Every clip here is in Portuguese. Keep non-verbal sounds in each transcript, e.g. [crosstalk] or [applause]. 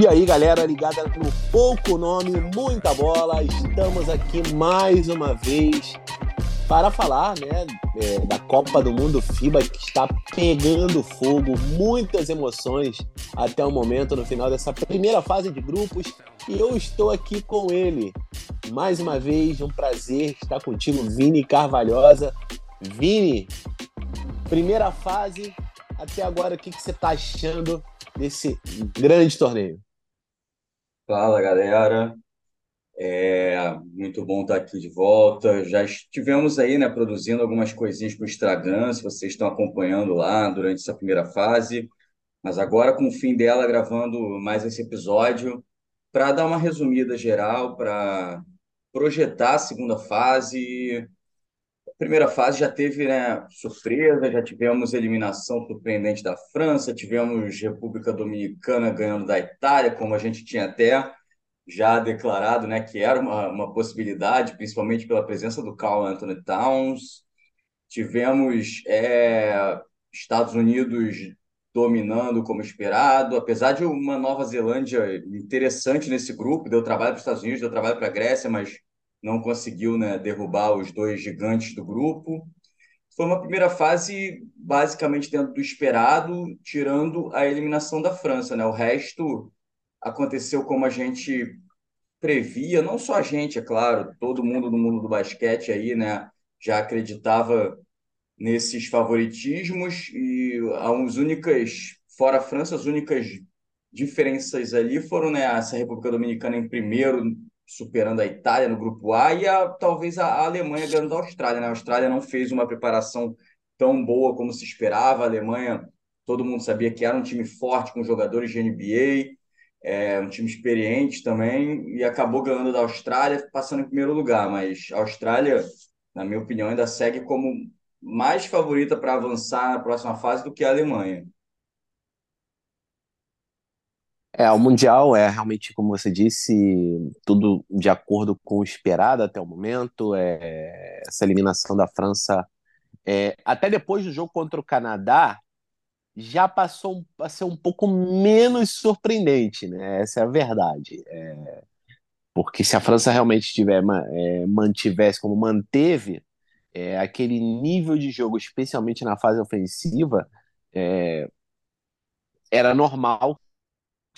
E aí, galera, ligada no pouco nome, muita bola. Estamos aqui mais uma vez para falar, né, é, da Copa do Mundo FIBA que está pegando fogo, muitas emoções até o momento no final dessa primeira fase de grupos. E eu estou aqui com ele. Mais uma vez, um prazer estar contigo, Vini Carvalhosa. Vini, primeira fase, até agora, o que, que você está achando desse grande torneio? Fala, galera. É muito bom estar aqui de volta. Já estivemos aí, né, produzindo algumas coisinhas para o Instagram, se vocês estão acompanhando lá durante essa primeira fase. Mas agora, com o fim dela, gravando mais esse episódio, para dar uma resumida geral, para projetar a segunda fase, primeira fase já teve né, surpresa, já tivemos eliminação surpreendente da França, tivemos República Dominicana ganhando da Itália, como a gente tinha até já declarado né, que era uma, uma possibilidade, principalmente pela presença do Carl Anthony Towns. Tivemos é, Estados Unidos dominando como esperado, apesar de uma Nova Zelândia interessante nesse grupo, deu trabalho para os Estados Unidos, deu trabalho para a Grécia, mas não conseguiu né, derrubar os dois gigantes do grupo. Foi uma primeira fase basicamente dentro do esperado, tirando a eliminação da França. Né? O resto aconteceu como a gente previa, não só a gente, é claro, todo mundo no mundo do basquete aí, né, já acreditava nesses favoritismos e as únicas, fora a França, as únicas diferenças ali foram né, essa República Dominicana em primeiro superando a Itália no grupo A e a, talvez a, Alemanha ganhando a Austrália. Né? A Austrália não fez uma preparação tão boa como se esperava. A Alemanha, todo mundo sabia que era um time forte com jogadores de NBA, é, um time experiente também, e acabou ganhando da Austrália, passando em primeiro lugar. Mas a Austrália, na minha opinião, ainda segue como mais favorita para avançar na próxima fase do que a Alemanha. É, o Mundial é realmente, como você disse, tudo de acordo com o esperado até o momento. É, essa eliminação da França, é, até depois do jogo contra o Canadá, já passou a ser um pouco menos surpreendente, né? Essa é a verdade. É, porque se a França realmente tiver, é, mantivesse como manteve é, aquele nível de jogo, especialmente na fase ofensiva, é, era normal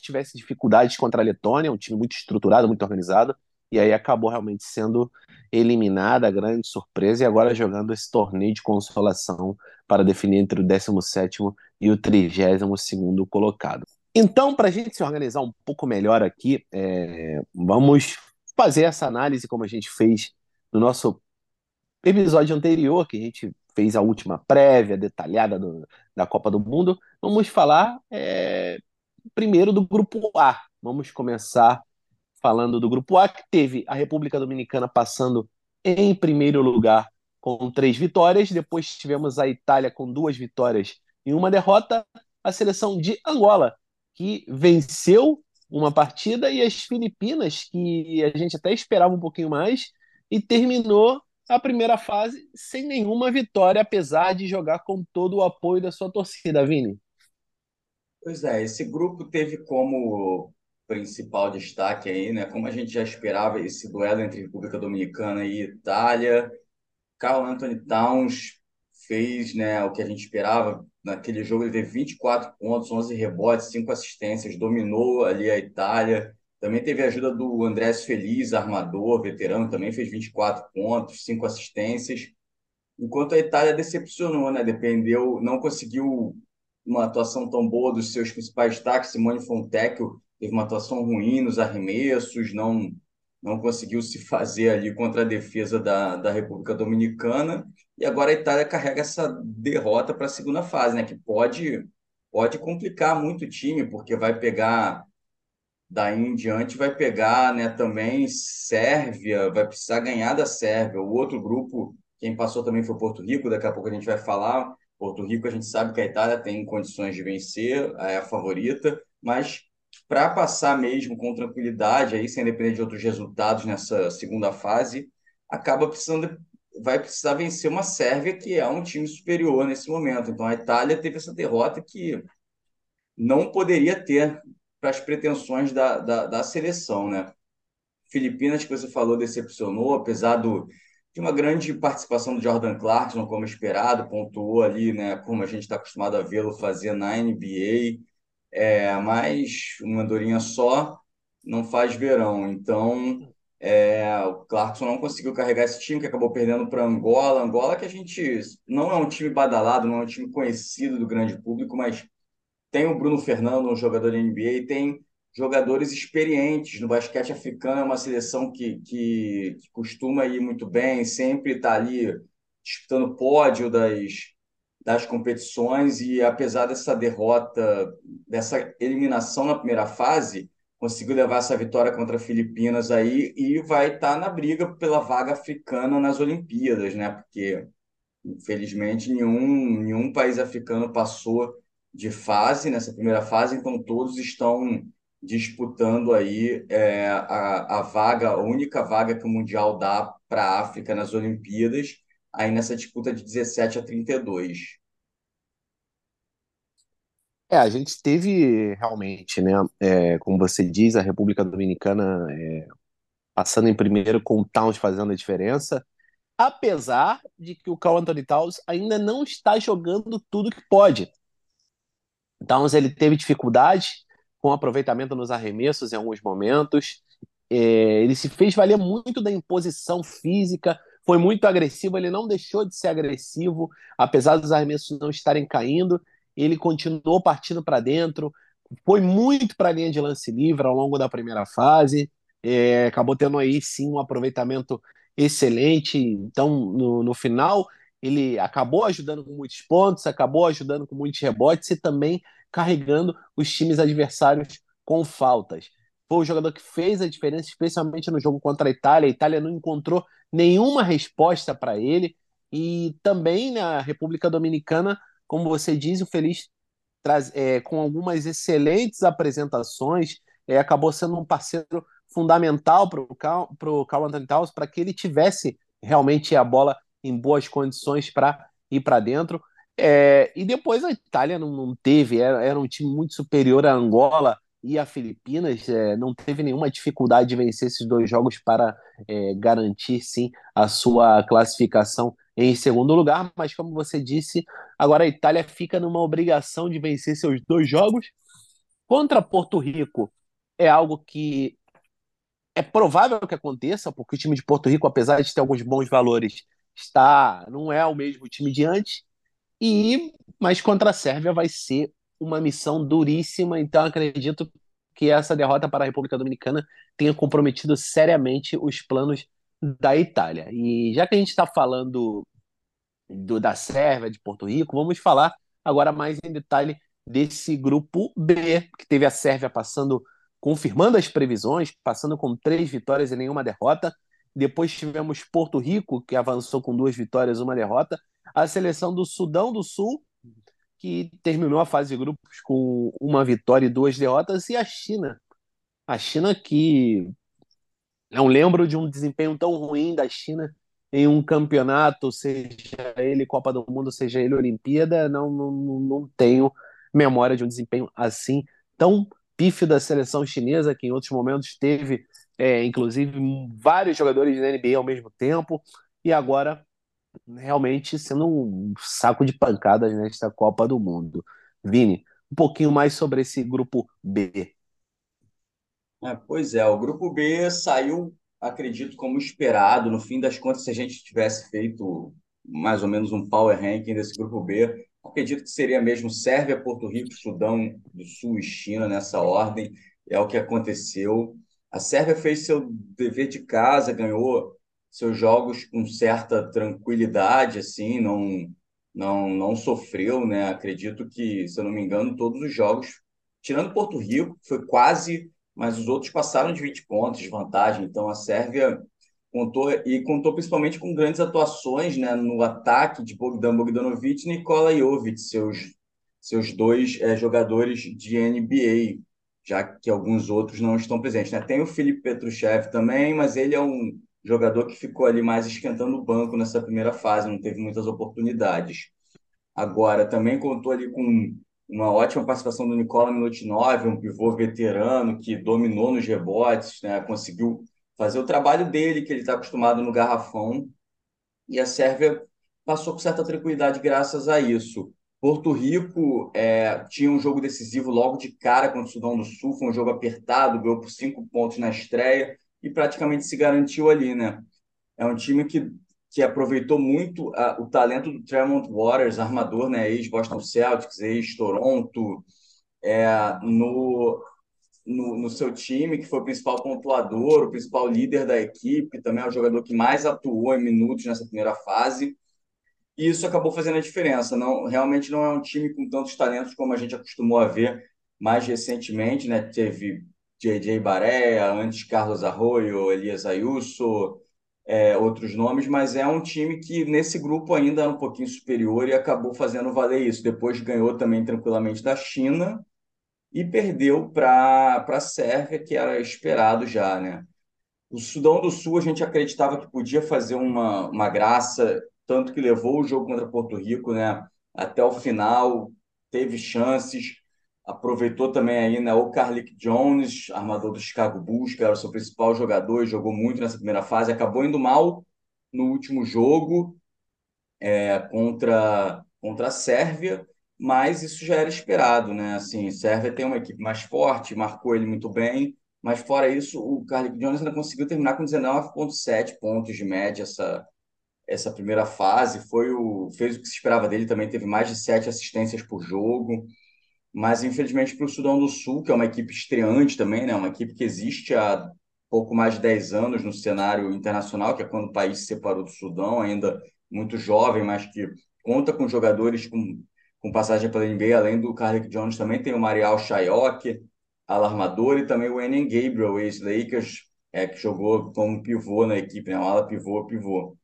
tivesse dificuldades contra a Letônia, um time muito estruturado, muito organizado, e aí acabou realmente sendo eliminada, grande surpresa, e agora jogando esse torneio de consolação para definir entre o 17 e o 32 colocado. Então, para a gente se organizar um pouco melhor aqui, é, vamos fazer essa análise como a gente fez no nosso episódio anterior, que a gente fez a última prévia detalhada do, da Copa do Mundo. Vamos falar é, primeiro do grupo A. Vamos começar falando do grupo A, que teve a República Dominicana passando em primeiro lugar com três vitórias. Depois tivemos a Itália com duas vitórias e uma derrota. A seleção de Angola, que venceu uma partida, e as Filipinas, que a gente até esperava um pouquinho mais, e terminou a primeira fase sem nenhuma vitória, apesar de jogar com todo o apoio da sua torcida, Vini. Pois é, esse grupo teve como principal destaque aí, né? Como a gente já esperava, esse duelo entre República Dominicana e Itália. Carl Anthony Towns fez, né, o que a gente esperava. Naquele jogo ele teve 24 pontos, 11 rebotes, 5 assistências, dominou ali a Itália. Também teve a ajuda do Andrés Feliz, armador, veterano, também fez 24 pontos, 5 assistências. Enquanto a Itália decepcionou, né? Dependeu, não conseguiu uma atuação tão boa dos seus principais destaques. Simone Fontecchio teve uma atuação ruim nos arremessos, não não conseguiu se fazer ali contra a defesa da, da República Dominicana. E agora a Itália carrega essa derrota para a segunda fase, né? Que pode, pode complicar muito o time, porque vai pegar daí em diante vai pegar né, também Sérvia, vai precisar ganhar da Sérvia. O outro grupo, quem passou também foi Porto Rico, daqui a pouco a gente vai falar. Porto Rico, a gente sabe que a Itália tem condições de vencer, é a favorita, mas para passar mesmo com tranquilidade, aí, sem depender de outros resultados nessa segunda fase, acaba precisando, vai precisar vencer uma Sérvia que é um time superior nesse momento. Então a Itália teve essa derrota que não poderia ter as pretensões da, da, da seleção, né? Filipinas, que você falou, decepcionou, apesar do, de uma grande participação do Jordan Clarkson, como esperado, pontuou ali, né, como a gente está acostumado a vê-lo fazer na NBA, é, mas uma andorinha só não faz verão. Então, é, o Clarkson não conseguiu carregar esse time, que acabou perdendo para Angola. Angola que a gente não é um time badalado, não é um time conhecido do grande público, mas tem o Bruno Fernando, um jogador de NBA, tem jogadores experientes no basquete africano, é uma seleção que, que, que costuma ir muito bem, sempre está ali disputando pódio das, das competições e apesar dessa derrota, dessa eliminação na primeira fase, conseguiu levar essa vitória contra Filipinas aí e vai estar tá na briga pela vaga africana nas Olimpíadas, né? Porque infelizmente nenhum nenhum país africano passou de fase nessa primeira fase, então todos estão disputando aí é, a, a vaga, a única vaga que o Mundial dá para a África nas Olimpíadas, aí nessa disputa de 17 a 32. É, a gente teve realmente, né, é, como você diz, a República Dominicana é, passando em primeiro com o Towns fazendo a diferença, apesar de que o Carl Anthony Towns ainda não está jogando tudo que pode. Towns ele teve dificuldade com aproveitamento nos arremessos em alguns momentos, é, ele se fez valer muito da imposição física, foi muito agressivo, ele não deixou de ser agressivo, apesar dos arremessos não estarem caindo, ele continuou partindo para dentro, foi muito para a linha de lance livre ao longo da primeira fase, é, acabou tendo aí sim um aproveitamento excelente. Então, no, no final, ele acabou ajudando com muitos pontos, acabou ajudando com muitos rebotes e também carregando os times adversários com faltas. Foi o jogador que fez a diferença, especialmente no jogo contra a Itália. A Itália não encontrou nenhuma resposta para ele. E também na República Dominicana como você diz, o Feliz traz, é, com algumas excelentes apresentações, é, acabou sendo um parceiro fundamental para o Cal, Cal Anthony Towns para que ele tivesse realmente a bola em boas condições para ir para dentro. É, e depois a Itália não, não teve, era, era, um time muito superior a Angola e a Filipinas, é, não teve nenhuma dificuldade de vencer esses dois jogos para é, garantir sim a sua classificação em segundo lugar, mas como você disse, agora a Itália fica numa obrigação de vencer seus dois jogos. Contra Porto Rico é algo que é provável que aconteça, porque o time de Porto Rico, apesar de ter alguns bons valores, está não é o mesmo time de antes. E mas contra a Sérvia vai ser uma missão duríssima, então acredito que essa derrota para a República Dominicana tenha comprometido seriamente os planos da Itália. E já que a gente está falando do, da Sérvia, de Porto Rico, vamos falar agora mais em detalhe desse grupo B, que teve a Sérvia passando, confirmando as previsões, passando com três vitórias e nenhuma derrota. Depois tivemos Porto Rico, que avançou com duas vitórias e uma derrota. A seleção do Sudão do Sul, que terminou a fase de grupos com uma vitória e duas derrotas. E a China. A China que não lembro de um desempenho tão ruim da China em um campeonato, seja ele Copa do Mundo, seja ele Olimpíada, não, não, não tenho memória de um desempenho assim tão pífio da seleção chinesa, que em outros momentos teve, é, inclusive, vários jogadores da NBA ao mesmo tempo, e agora realmente sendo um saco de pancadas nesta Copa do Mundo. Vini, um pouquinho mais sobre esse grupo B. É, pois é, o grupo B saiu, acredito, como esperado. No fim das contas, se a gente tivesse feito mais ou menos um power ranking desse grupo B, acredito que seria mesmo Sérvia, Porto Rico, Sudão do Sul e China nessa ordem. É o que aconteceu. A Sérvia fez seu dever de casa, ganhou seus jogos com certa tranquilidade, assim, não não não sofreu, né? Acredito que, se eu não me engano, todos os jogos, tirando Porto Rico, foi quase mas os outros passaram de 20 pontos de vantagem. Então a Sérvia contou e contou principalmente com grandes atuações né, no ataque de Bogdan Bogdanovic e Nikola Jovic, seus, seus dois é, jogadores de NBA, já que alguns outros não estão presentes. Né? Tem o Felipe Petruchev também, mas ele é um jogador que ficou ali mais esquentando o banco nessa primeira fase, não teve muitas oportunidades. Agora, também contou ali com uma ótima participação do Nicola Milutinov, um pivô veterano que dominou nos rebotes, né? conseguiu fazer o trabalho dele, que ele está acostumado no garrafão, e a Sérvia passou com certa tranquilidade graças a isso. Porto Rico é, tinha um jogo decisivo logo de cara contra o Sudão do Sul, foi um jogo apertado, ganhou por cinco pontos na estreia e praticamente se garantiu ali, né? É um time que, que aproveitou muito o talento do Tremont Waters, armador, né? Ex-Boston Celtics, ex-Toronto, é, no, no, no, seu time, que foi o principal pontuador, o principal líder da equipe, também é o jogador que mais atuou em minutos nessa primeira fase. E isso acabou fazendo a diferença. Não, realmente não é um time com tantos talentos como a gente acostumou a ver mais recentemente, né? Teve JJ Barea, antes Carlos Arroyo, Elias Ayuso, é, outros nomes, mas é um time que nesse grupo ainda era um pouquinho superior e acabou fazendo valer isso. Depois ganhou também tranquilamente da China e perdeu para a Sérvia, que era esperado já, né? O Sudão do Sul a gente acreditava que podia fazer uma, uma graça, tanto que levou o jogo contra Porto Rico, né? Até o final, teve chances, aproveitou também aí, né? O Carlick Jones, armador do Chicago Bulls, que era o seu principal jogador e jogou muito nessa primeira fase, acabou indo mal no último jogo é, contra, contra a Sérvia, mas isso já era esperado, né? Assim, Sérvia tem uma equipe mais forte, marcou ele muito bem, mas fora isso, o Carlick Jones ainda conseguiu terminar com 19,7 pontos de média essa, essa primeira fase. Foi o, fez o que se esperava dele, também teve mais de sete assistências por jogo. Mas, infelizmente, para o Sudão do Sul, que é uma equipe estreante também, né? uma equipe que existe há pouco mais de 10 anos no cenário internacional, que é quando o país se separou do Sudão, ainda muito jovem, mas que conta com jogadores com com passagem pela NBA, além do Carlick Jones, também tem o Marial Shayok, alarmador, e também o Enem Gabriel, ex-Lakers, é, que jogou como pivô na equipe, né? ala pivô, pivô.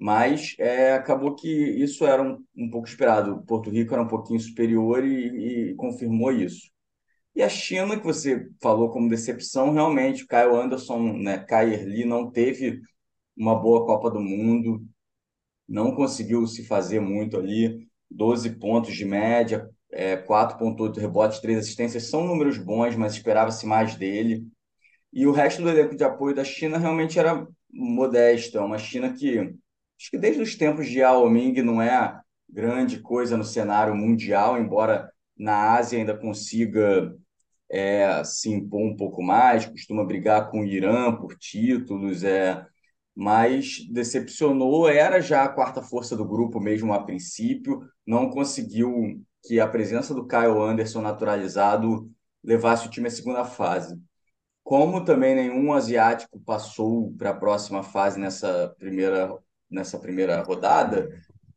Mas é, acabou que isso era um, um pouco esperado. Porto Rico era um pouquinho superior e, e confirmou isso. E a China, que você falou como decepção, realmente, o Kyle Anderson, né, Kair Lee não teve uma boa Copa do Mundo, não conseguiu se fazer muito ali. 12 pontos de média, é, 4,8 rebotes, 3 assistências, são números bons, mas esperava-se mais dele. E o resto do elenco de apoio da China realmente era modesto. É uma China que, acho que desde os tempos de Yao Ming, não é grande coisa no cenário mundial, embora na Ásia ainda consiga é, se impor um pouco mais, costuma brigar com o Irã por títulos, é, mas decepcionou, era já a quarta força do grupo mesmo a princípio, não conseguiu que a presença do Kyle Anderson naturalizado levasse o time à segunda fase. Como também nenhum asiático passou para a próxima fase nessa primeira, nessa primeira rodada,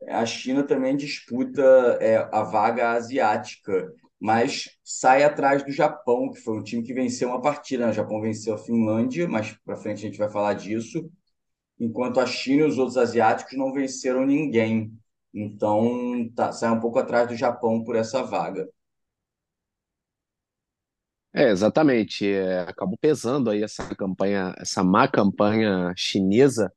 a China também disputa é, a vaga asiática, mas sai atrás do Japão, que foi um time que venceu uma partida. Né? O Japão venceu a Finlândia, mas para frente a gente vai falar disso enquanto a China e os outros asiáticos não venceram ninguém. Então, tá, sai um pouco atrás do Japão por essa vaga. É, exatamente. É, acabou pesando aí essa campanha, essa má campanha chinesa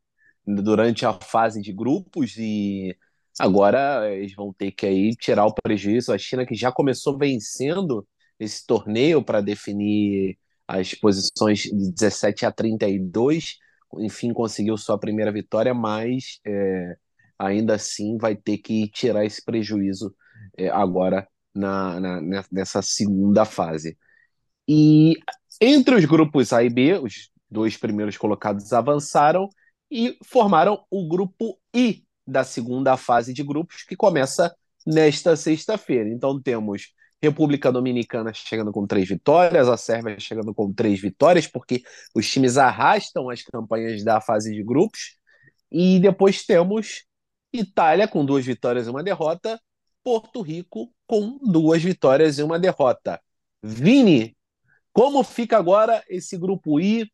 durante a fase de grupos e agora eles vão ter que aí tirar o prejuízo. A China que já começou vencendo esse torneio para definir as posições de 17 a 32 enfim, conseguiu sua primeira vitória, mas é, ainda assim vai ter que tirar esse prejuízo é, agora na, na, nessa segunda fase. E entre os grupos A e B, os dois primeiros colocados avançaram e formaram o grupo I da segunda fase de grupos, que começa nesta sexta-feira. Então temos República Dominicana chegando com três vitórias, a Sérvia chegando com três vitórias, porque os times arrastam as campanhas da fase de grupos. E depois temos Itália com duas vitórias e uma derrota, Porto Rico com duas vitórias e uma derrota. Vini, como fica agora esse grupo I?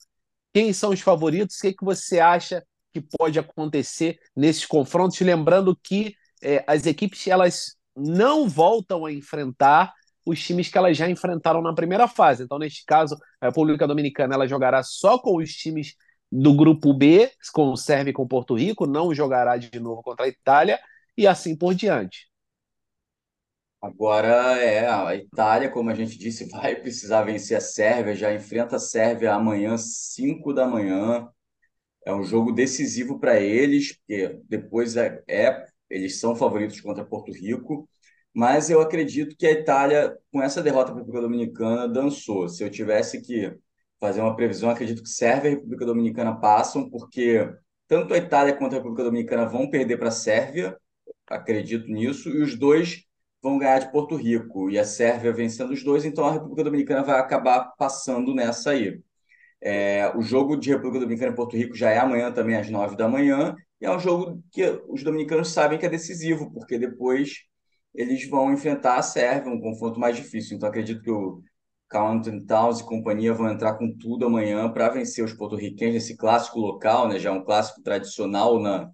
Quem são os favoritos? O que, é que você acha que pode acontecer nesses confrontos? Lembrando que é, as equipes elas não voltam a enfrentar os times que elas já enfrentaram na primeira fase. Então, neste caso, a República Dominicana ela jogará só com os times do grupo B, com o Sérvia e com Porto Rico, não jogará de novo contra a Itália e assim por diante. Agora é a Itália, como a gente disse, [laughs] vai precisar vencer a Sérvia, já enfrenta a Sérvia amanhã, 5 da manhã. É um jogo decisivo para eles, porque depois é, é, eles são favoritos contra Porto Rico, mas eu acredito que a Itália, com essa derrota para a República Dominicana, dançou. Se eu tivesse que fazer uma previsão, acredito que Sérvia e República Dominicana passam, porque tanto a Itália quanto a República Dominicana vão perder para a Sérvia, acredito nisso, e os dois vão ganhar de Porto Rico e a Sérvia vencendo os dois, então a República Dominicana vai acabar passando nessa aí. É, o jogo de República Dominicana e Porto Rico já é amanhã também, às nove da manhã, e é um jogo que os dominicanos sabem que é decisivo, porque depois eles vão enfrentar a Sérvia, um confronto mais difícil. Então acredito que o Carlton Towns e companhia vão entrar com tudo amanhã para vencer os porto-riquenhos nesse clássico local, né? já é um clássico tradicional na,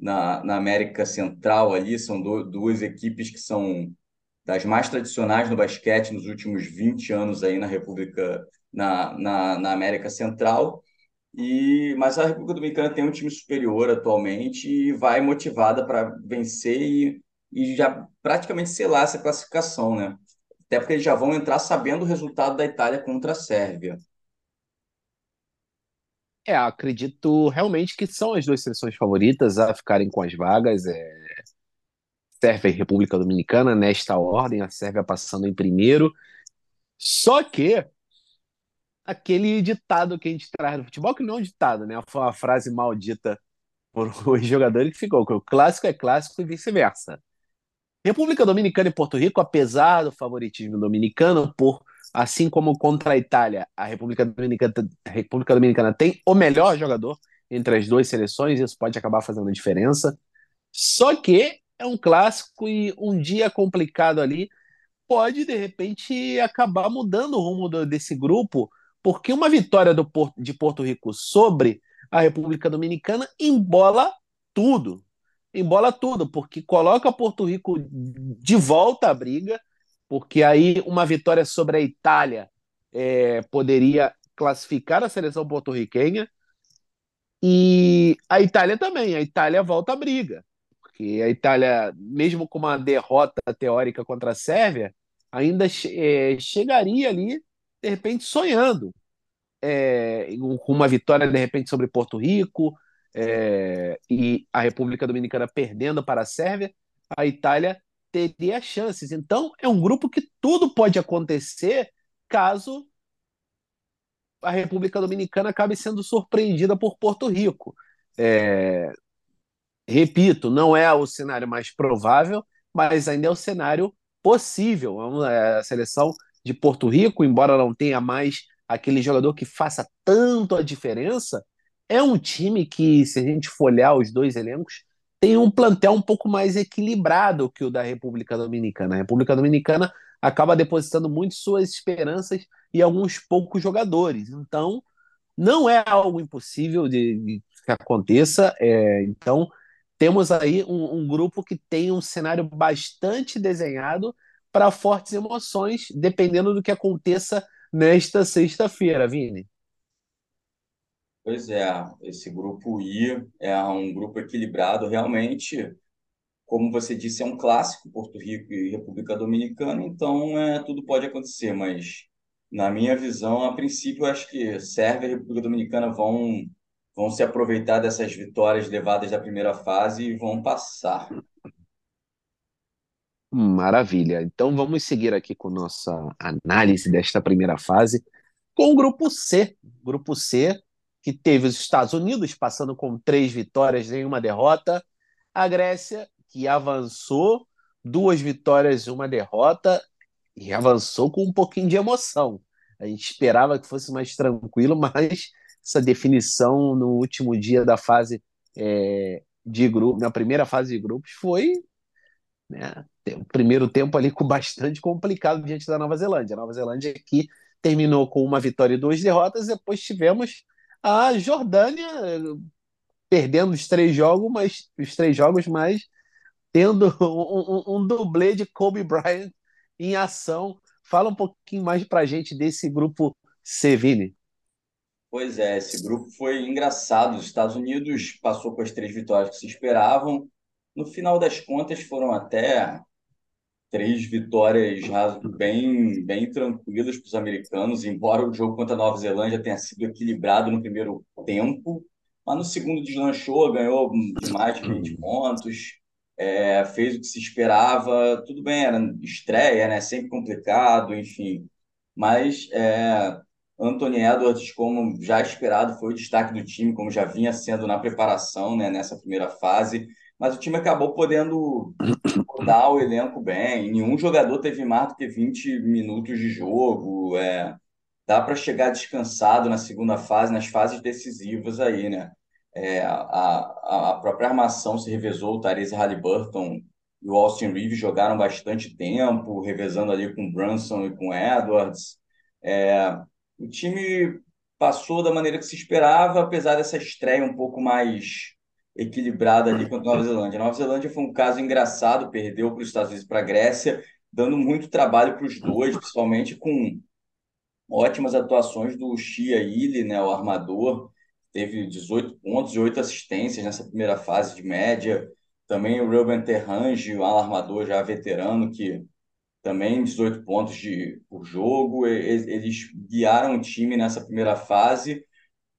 na, na América Central ali, são do, duas equipes que são das mais tradicionais no basquete nos últimos 20 anos aí na República, na, na, na América Central. E, mas a República Dominicana tem um time superior atualmente e vai motivada para vencer e, e já praticamente selar essa classificação, né? Até porque eles já vão entrar sabendo o resultado da Itália contra a Sérvia. É, acredito realmente que são as duas seleções favoritas a ficarem com as vagas. É... Sérvia e República Dominicana, nesta ordem, a Sérvia passando em primeiro. Só que aquele ditado que a gente traz no futebol, que não é um ditado, né? Foi uma frase maldita por [laughs] os jogadores que ficou, que o clássico é clássico e vice-versa. República Dominicana e Porto Rico, apesar do favoritismo dominicano, por assim como contra a Itália, a República Dominicana, a República Dominicana tem o melhor jogador entre as duas seleções, isso pode acabar fazendo a diferença. Só que é um clássico e um dia complicado ali pode de repente acabar mudando o rumo do, desse grupo, porque uma vitória do, de Porto Rico sobre a República Dominicana embola tudo embola tudo, porque coloca Porto Rico de volta à briga, porque aí uma vitória sobre a Itália é, poderia classificar a seleção porto-riquenha. E a Itália também, a Itália volta à briga, porque a Itália, mesmo com uma derrota teórica contra a Sérvia, ainda é, chegaria ali, de repente, sonhando é, com uma vitória, de repente, sobre Porto Rico, é, e a República Dominicana perdendo para a Sérvia, a Itália teria chances. Então, é um grupo que tudo pode acontecer caso a República Dominicana acabe sendo surpreendida por Porto Rico. É, repito, não é o cenário mais provável, mas ainda é o cenário possível. É a seleção de Porto Rico, embora não tenha mais aquele jogador que faça tanto a diferença, é um time que, se a gente for olhar os dois elencos, tem um plantel um pouco mais equilibrado que o da República Dominicana. A República Dominicana acaba depositando muito suas esperanças em alguns poucos jogadores. Então, não é algo impossível de, de que aconteça. É, então, temos aí um, um, grupo que tem um cenário bastante desenhado para fortes emoções, dependendo do que aconteça nesta sexta-feira, Vini. Pois é, esse grupo I é um grupo equilibrado, realmente, como você disse, é um clássico, Porto Rico e República Dominicana, então é, tudo pode acontecer, mas na minha visão, a princípio, acho que Sérvia e República Dominicana vão, vão se aproveitar dessas vitórias levadas da primeira fase e vão passar. Maravilha. Então vamos seguir aqui com nossa análise desta primeira fase com o grupo C. Grupo C que teve os Estados Unidos passando com três vitórias, nenhuma derrota, a Grécia, que avançou, duas vitórias e uma derrota, e avançou com um pouquinho de emoção. A gente esperava que fosse mais tranquilo, [laughs] mas essa definição no último dia da fase é, de grupo, na primeira fase de grupos, foi né, o primeiro tempo ali com [laughs] bastante complicado diante da Nova Zelândia. A Nova Zelândia que terminou com uma vitória e duas derrotas, depois tivemos a Jordânia perdendo os três jogos, mas os três jogos, mas tendo [laughs] um, um, um dublê de Kobe Bryant em ação. Fala um pouquinho mais para a gente desse grupo Seville. Pois é, esse grupo foi engraçado. Os Estados Unidos passou com as três vitórias que se esperavam. No final das contas, foram até três vitórias bem, bem tranquilas para os americanos, embora o jogo contra a Nova Zelândia tenha sido equilibrado no primeiro tempo, mas no segundo deslanchou, ganhou mais de 20 pontos, é, fez o que se esperava, tudo bem, era estreia, né? Sempre complicado, enfim. Mas é, Anthony Edwards, como já esperado, foi o destaque do time, como já vinha sendo na preparação, né, nessa primeira fase. Mas o time acabou podendo rodar o elenco bem. Nenhum jogador teve mais do que 20 minutos de jogo. É, dá para chegar descansado na segunda fase, nas fases decisivas aí, né? É, a, a própria armação se revezou, o Therese Halliburton e o Austin Reeves jogaram bastante tempo, revezando ali com Brunson e com Edwards. É, o time passou da maneira que se esperava, apesar dessa estreia um pouco mais equilibrada ali contra a Nova Zelândia. A Nova Zelândia foi um caso engraçado, perdeu para os Estados Unidos e para a Grécia, dando muito trabalho para os dois, principalmente com ótimas atuações do Shia Ili, né, o armador, teve 18 pontos e 8 assistências nessa primeira fase de média. Também o Ruben Terrange, um alarmador já veterano, que também 18 pontos de, por jogo. Eles guiaram o time nessa primeira fase,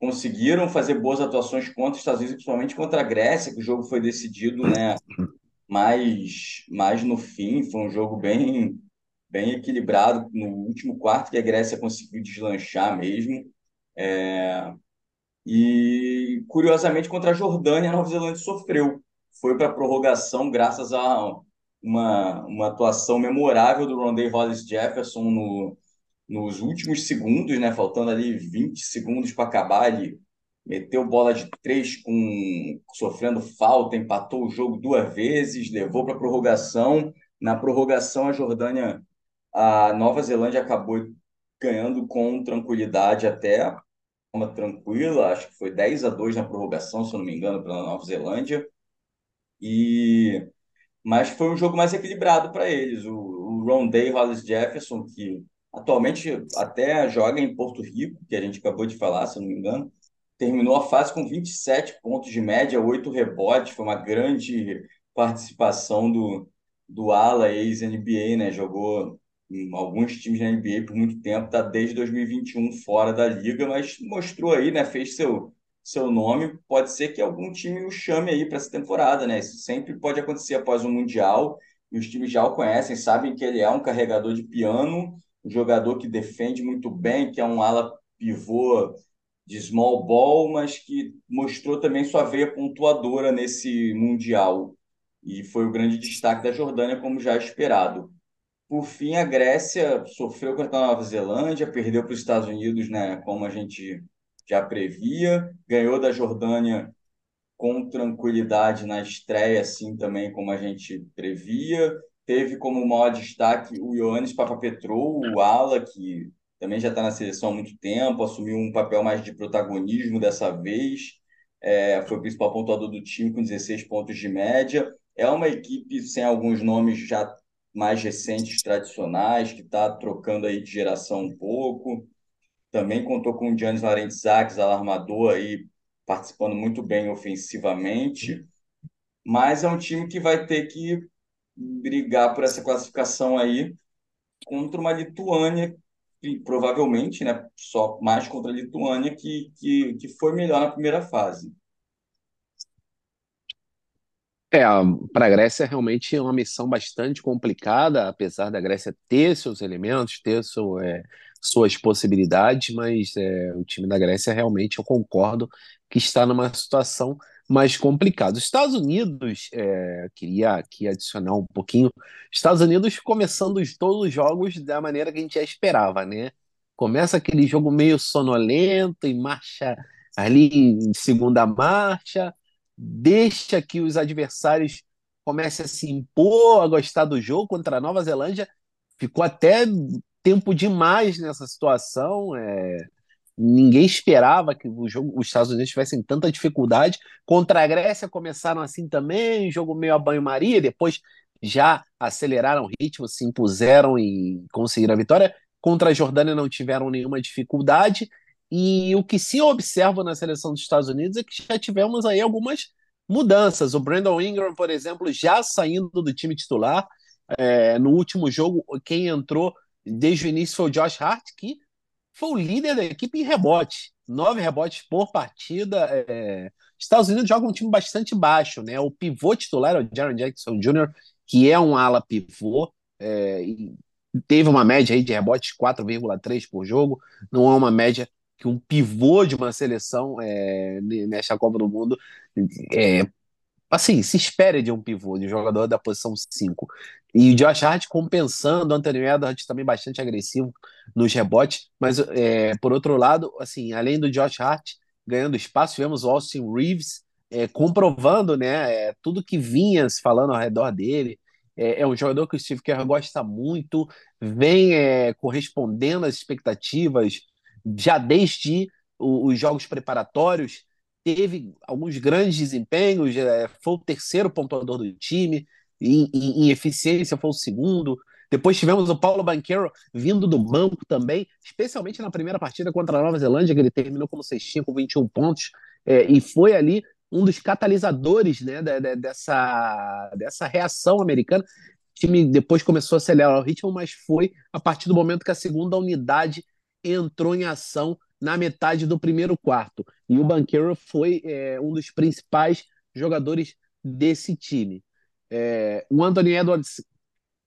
conseguiram fazer boas atuações contra os Estados Unidos, principalmente contra a Grécia, que o jogo foi decidido né, mais, mais no fim. Foi um jogo bem, bem equilibrado no último quarto, que a Grécia conseguiu deslanchar mesmo. É... E, curiosamente, contra a Jordânia, a Nova Zelândia sofreu. Foi para a prorrogação graças a uma, uma atuação memorável do Rondé Hollis Jefferson no, nos últimos segundos, né? Faltando ali 20 segundos para acabar, ele meteu bola de três com sofrendo falta, empatou o jogo duas vezes, levou para prorrogação. Na prorrogação, a Jordânia, a Nova Zelândia acabou ganhando com tranquilidade até uma tranquila, acho que foi 10 a 2 na prorrogação, se eu não me engano, para a Nova Zelândia. E mas foi um jogo mais equilibrado para eles. O, o Rondé Hollis Jefferson, que atualmente até joga em Porto Rico, que a gente acabou de falar, se não me engano, terminou a fase com 27 pontos de média, 8 rebotes, foi uma grande participação do, do Ala, ex-NBA, né? Jogou em alguns times da NBA por muito tempo, está desde 2021 fora da liga, mas mostrou aí, né? Fez seu seu nome, pode ser que algum time o chame aí para essa temporada, né? Isso sempre pode acontecer após um Mundial, e os times já o conhecem, sabem que ele é um carregador de piano, um jogador que defende muito bem, que é um ala pivô de small ball, mas que mostrou também sua veia pontuadora nesse Mundial. E foi o grande destaque da Jordânia, como já esperado. Por fim, a Grécia sofreu contra a Nova Zelândia, perdeu para os Estados Unidos, né, como a gente já previa, ganhou da Jordânia com tranquilidade na estreia, assim também como a gente previa. Teve como maior destaque o Ioannis Papapetrou, o ala, que também já está na seleção há muito tempo, assumiu um papel mais de protagonismo dessa vez. É, foi o principal pontuador do time com 16 pontos de média. É uma equipe sem alguns nomes já mais recentes, tradicionais, que está trocando aí de geração um pouco. Também contou com o Giannis Larentzakis, alarmador, aí, participando muito bem ofensivamente. Mas é um time que vai ter que brigar por essa classificação aí contra uma Lituânia, provavelmente, né, só mais contra a Lituânia, que, que, que foi melhor na primeira fase. É, para a Grécia realmente é uma missão bastante complicada, apesar da Grécia ter seus elementos, ter seu, é, suas possibilidades, mas é, o time da Grécia realmente eu concordo que está numa situação mais complicada. Os Estados Unidos, é, queria aqui adicionar um pouquinho, Estados Unidos começando todos os jogos da maneira que a gente já esperava, né? Começa aquele jogo meio sonolento e marcha ali em segunda marcha, deixa que os adversários comecem a se impor, a gostar do jogo contra a Nova Zelândia. Ficou até tempo demais nessa situação. É... Ninguém esperava que o jogo, os Estados Unidos tivessem tanta dificuldade. Contra a Grécia começaram assim também, jogo meio a banho-maria, depois já aceleraram o ritmo, se impuseram e conseguiram a vitória. Contra a Jordânia não tiveram nenhuma dificuldade. E o que se observa na seleção dos Estados Unidos é que já tivemos aí algumas mudanças. O Brandon Ingram, por exemplo, já saindo do time titular, É, no último jogo, quem entrou desde o início foi o Josh Hart, que foi o líder da equipe em rebote. Nove rebotes por partida. É... Estados Unidos joga um time bastante baixo, né? O pivô titular é o Jaron Jackson Jr., que é um ala pivô. É... teve uma média aí de rebotes 4,3 por jogo. Não é uma média que um pivô de uma seleção é, nesta Copa do Mundo é, assim, se espere de um pivô, de um jogador da posição 5. E o Josh Hart compensando, o Anthony Edwards também bastante agressivo nos rebotes, mas é, por outro lado, assim, além do Josh Hart ganhando espaço, tivemos o Austin Reeves é, comprovando, né, é, tudo que vinha se falando ao redor dele, é, é, um jogador que o Steve Kerr gosta muito, vem é, correspondendo às expectativas já desde os jogos preparatórios, teve alguns grandes desempenhos, é, foi o terceiro pontuador do time, em, em, em, eficiência foi o segundo. Depois tivemos o Paulo Banquero vindo do banco também, especialmente na primeira partida contra a Nova Zelândia, que ele terminou como cestinha com 21 pontos, é, e foi ali um dos catalisadores né, dessa, dessa reação americana. O time depois começou a acelerar o ritmo, mas foi a partir do momento que a segunda unidade entrou em ação na metade do primeiro quarto. E o Banquero foi é, um dos principais jogadores desse time. É, o Anthony Edwards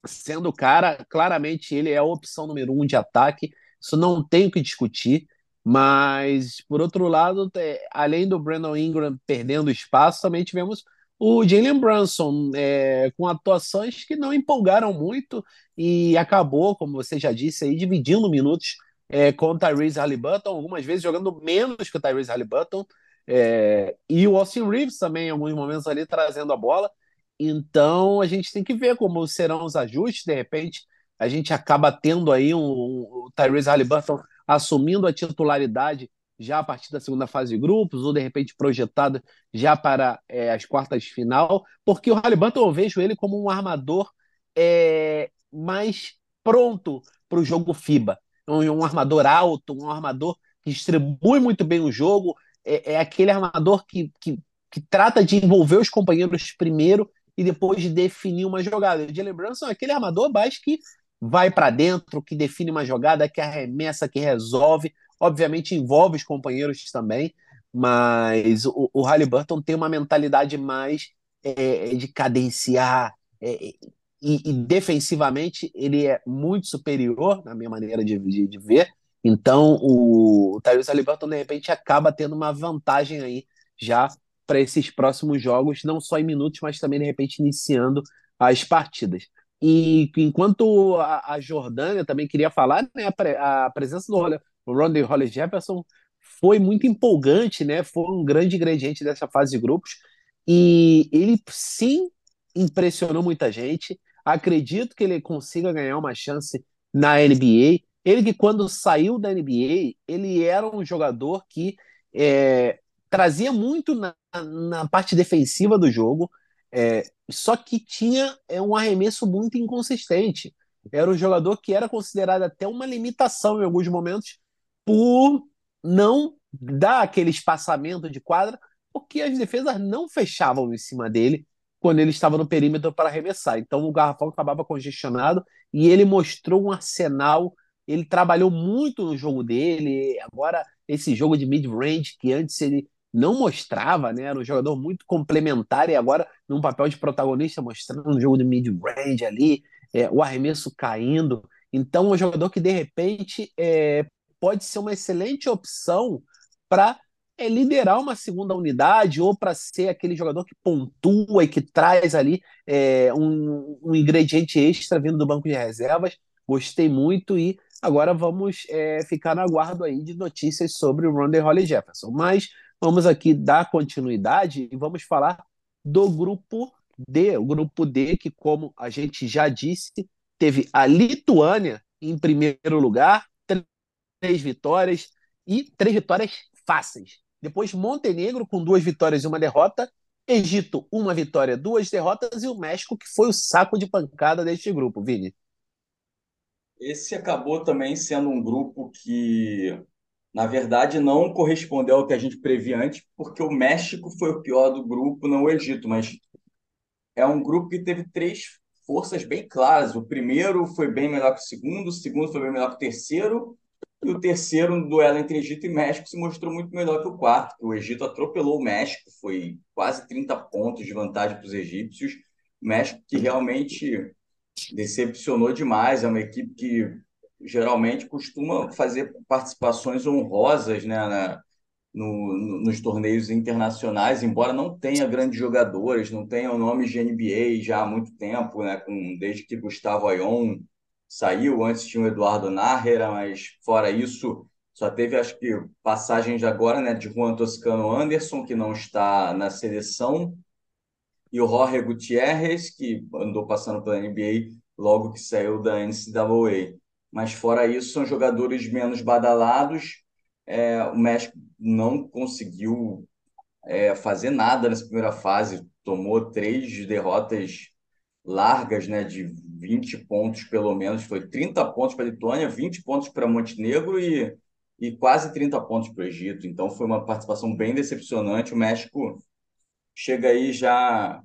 sendo o cara, claramente ele é a opção número um de ataque, isso não tem o que discutir, mas por outro lado, é, além do Brandon Ingram perdendo espaço, também tivemos o Jalen Brunson é, com atuações que não empolgaram muito e acabou, como você já disse, aí, dividindo minutos é, com o Tyrese Halliburton, algumas vezes jogando menos que o Tyrese Halliburton, é, e o Austin Reeves também, em alguns momentos ali, trazendo a bola. Então a gente tem que ver como serão os ajustes. De repente, a gente acaba tendo aí um, um, o Tyrese Halliburton assumindo a titularidade já a partir da segunda fase de grupos, ou de repente projetado já para é, as quartas de final, porque o Halliburton eu vejo ele como um armador é, mais pronto para o jogo FIBA um, um armador alto, um armador que distribui muito bem o jogo, é, é aquele armador que, que, que, trata de envolver os companheiros primeiro e depois de definir uma jogada. O Jalen Brunson é aquele armador baixo que vai para dentro, que define uma jogada, que arremessa, que resolve. Obviamente envolve os companheiros também, mas o, o Halliburton tem uma mentalidade mais é, de cadenciar, é, e, e, defensivamente ele é muito superior, na minha maneira de, de, de ver. Então o, o Tyrese Halliburton, de repente, acaba tendo uma vantagem aí já para esses próximos jogos, não só em minutos, mas também, de repente, iniciando as partidas. E enquanto a, a Jordânia também queria falar, né, a, a presença do Ronnie Hollis Jefferson foi muito empolgante, né? Foi um grande ingrediente dessa fase de grupos. E ele sim impressionou muita gente. Acredito que ele consiga ganhar uma chance na NBA. Ele que quando saiu da NBA, ele era um jogador que é, trazia muito na, na, parte defensiva do jogo, é, só que tinha é, um arremesso muito inconsistente. Era um jogador que era considerado até uma limitação em alguns momentos por não dar aquele espaçamento de quadra, porque as defesas não fechavam em cima dele quando ele estava no perímetro para arremessar. Então o garrafão acabava congestionado e ele mostrou um arsenal. Ele trabalhou muito no jogo dele. Agora, esse jogo de mid-range que antes ele não mostrava, né? Era um jogador muito complementar e agora num papel de protagonista mostrando um jogo de mid-range ali, é, o arremesso caindo. Então, um jogador que de repente é, pode ser uma excelente opção para é liderar uma segunda unidade ou para ser aquele jogador que pontua e que traz ali é, um, um, ingrediente extra vindo do banco de reservas. Gostei muito e agora vamos é, ficar no aguardo aí de notícias sobre o Ronda Holly Jefferson. Mas vamos aqui dar continuidade e vamos falar do grupo D. O grupo D que, como a gente já disse, teve a Lituânia em primeiro lugar, três vitórias e três vitórias fáceis. Depois, Montenegro com duas vitórias e uma derrota. Egito, uma vitória, duas derrotas. E o México, que foi o saco de pancada deste grupo, Vini. Esse acabou também sendo um grupo que, na verdade, não correspondeu ao que a gente previa antes, porque o México foi o pior do grupo, não o Egito, mas é um grupo que teve três forças bem claras. O primeiro foi bem melhor que o segundo, o segundo foi bem melhor que o terceiro, e o terceiro, duelo entre Egito e México, se mostrou muito melhor que o quarto. O Egito atropelou o México, foi quase 30 pontos de vantagem para os egípcios. O México que realmente decepcionou demais, é uma equipe que geralmente costuma fazer participações honrosas né, na, no, no, nos torneios internacionais, embora não tenha grandes jogadores, não tenha o nome de NBA já há muito tempo, né, com, desde que Gustavo Ayon saiu, antes tinha o Eduardo Narrera, mas fora isso, só teve, acho que, passagens agora, né, de Juan Toscano Anderson, que não está na seleção, e o Jorge Gutierrez, que andou passando pela NBA logo que saiu da NCAA. Mas fora isso, são jogadores menos badalados. É, o México não conseguiu é, fazer nada nessa primeira fase, tomou três derrotas largas, né, de 20 pontos pelo menos, foi 30 pontos para a Lituânia, 20 pontos para Montenegro e, e quase 30 pontos para o Egito. Então foi uma participação bem decepcionante. O México chega aí já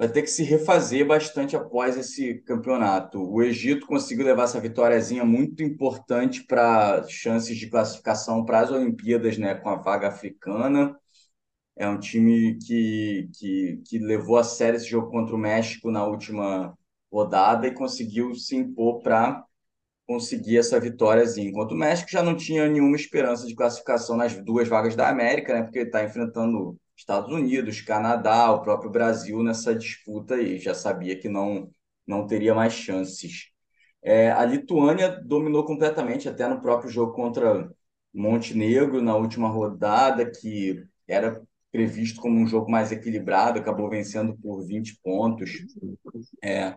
vai ter que se refazer bastante após esse campeonato. O Egito conseguiu levar essa vitóriazinha muito importante para chances de classificação para as Olimpíadas, né, com a vaga africana. É um time que, que, que levou a sério esse jogo contra o México na última rodada e conseguiu se impor para conseguir essa vitóriazinha. Enquanto o México já não tinha nenhuma esperança de classificação nas duas vagas da América, né, porque está enfrentando Estados Unidos, Canadá, o próprio Brasil nessa disputa aí. Já sabia que não, não teria mais chances. É, a Lituânia dominou completamente, até no próprio jogo contra Montenegro, na última rodada, que era previsto como um jogo mais equilibrado, acabou vencendo por 20 pontos. É,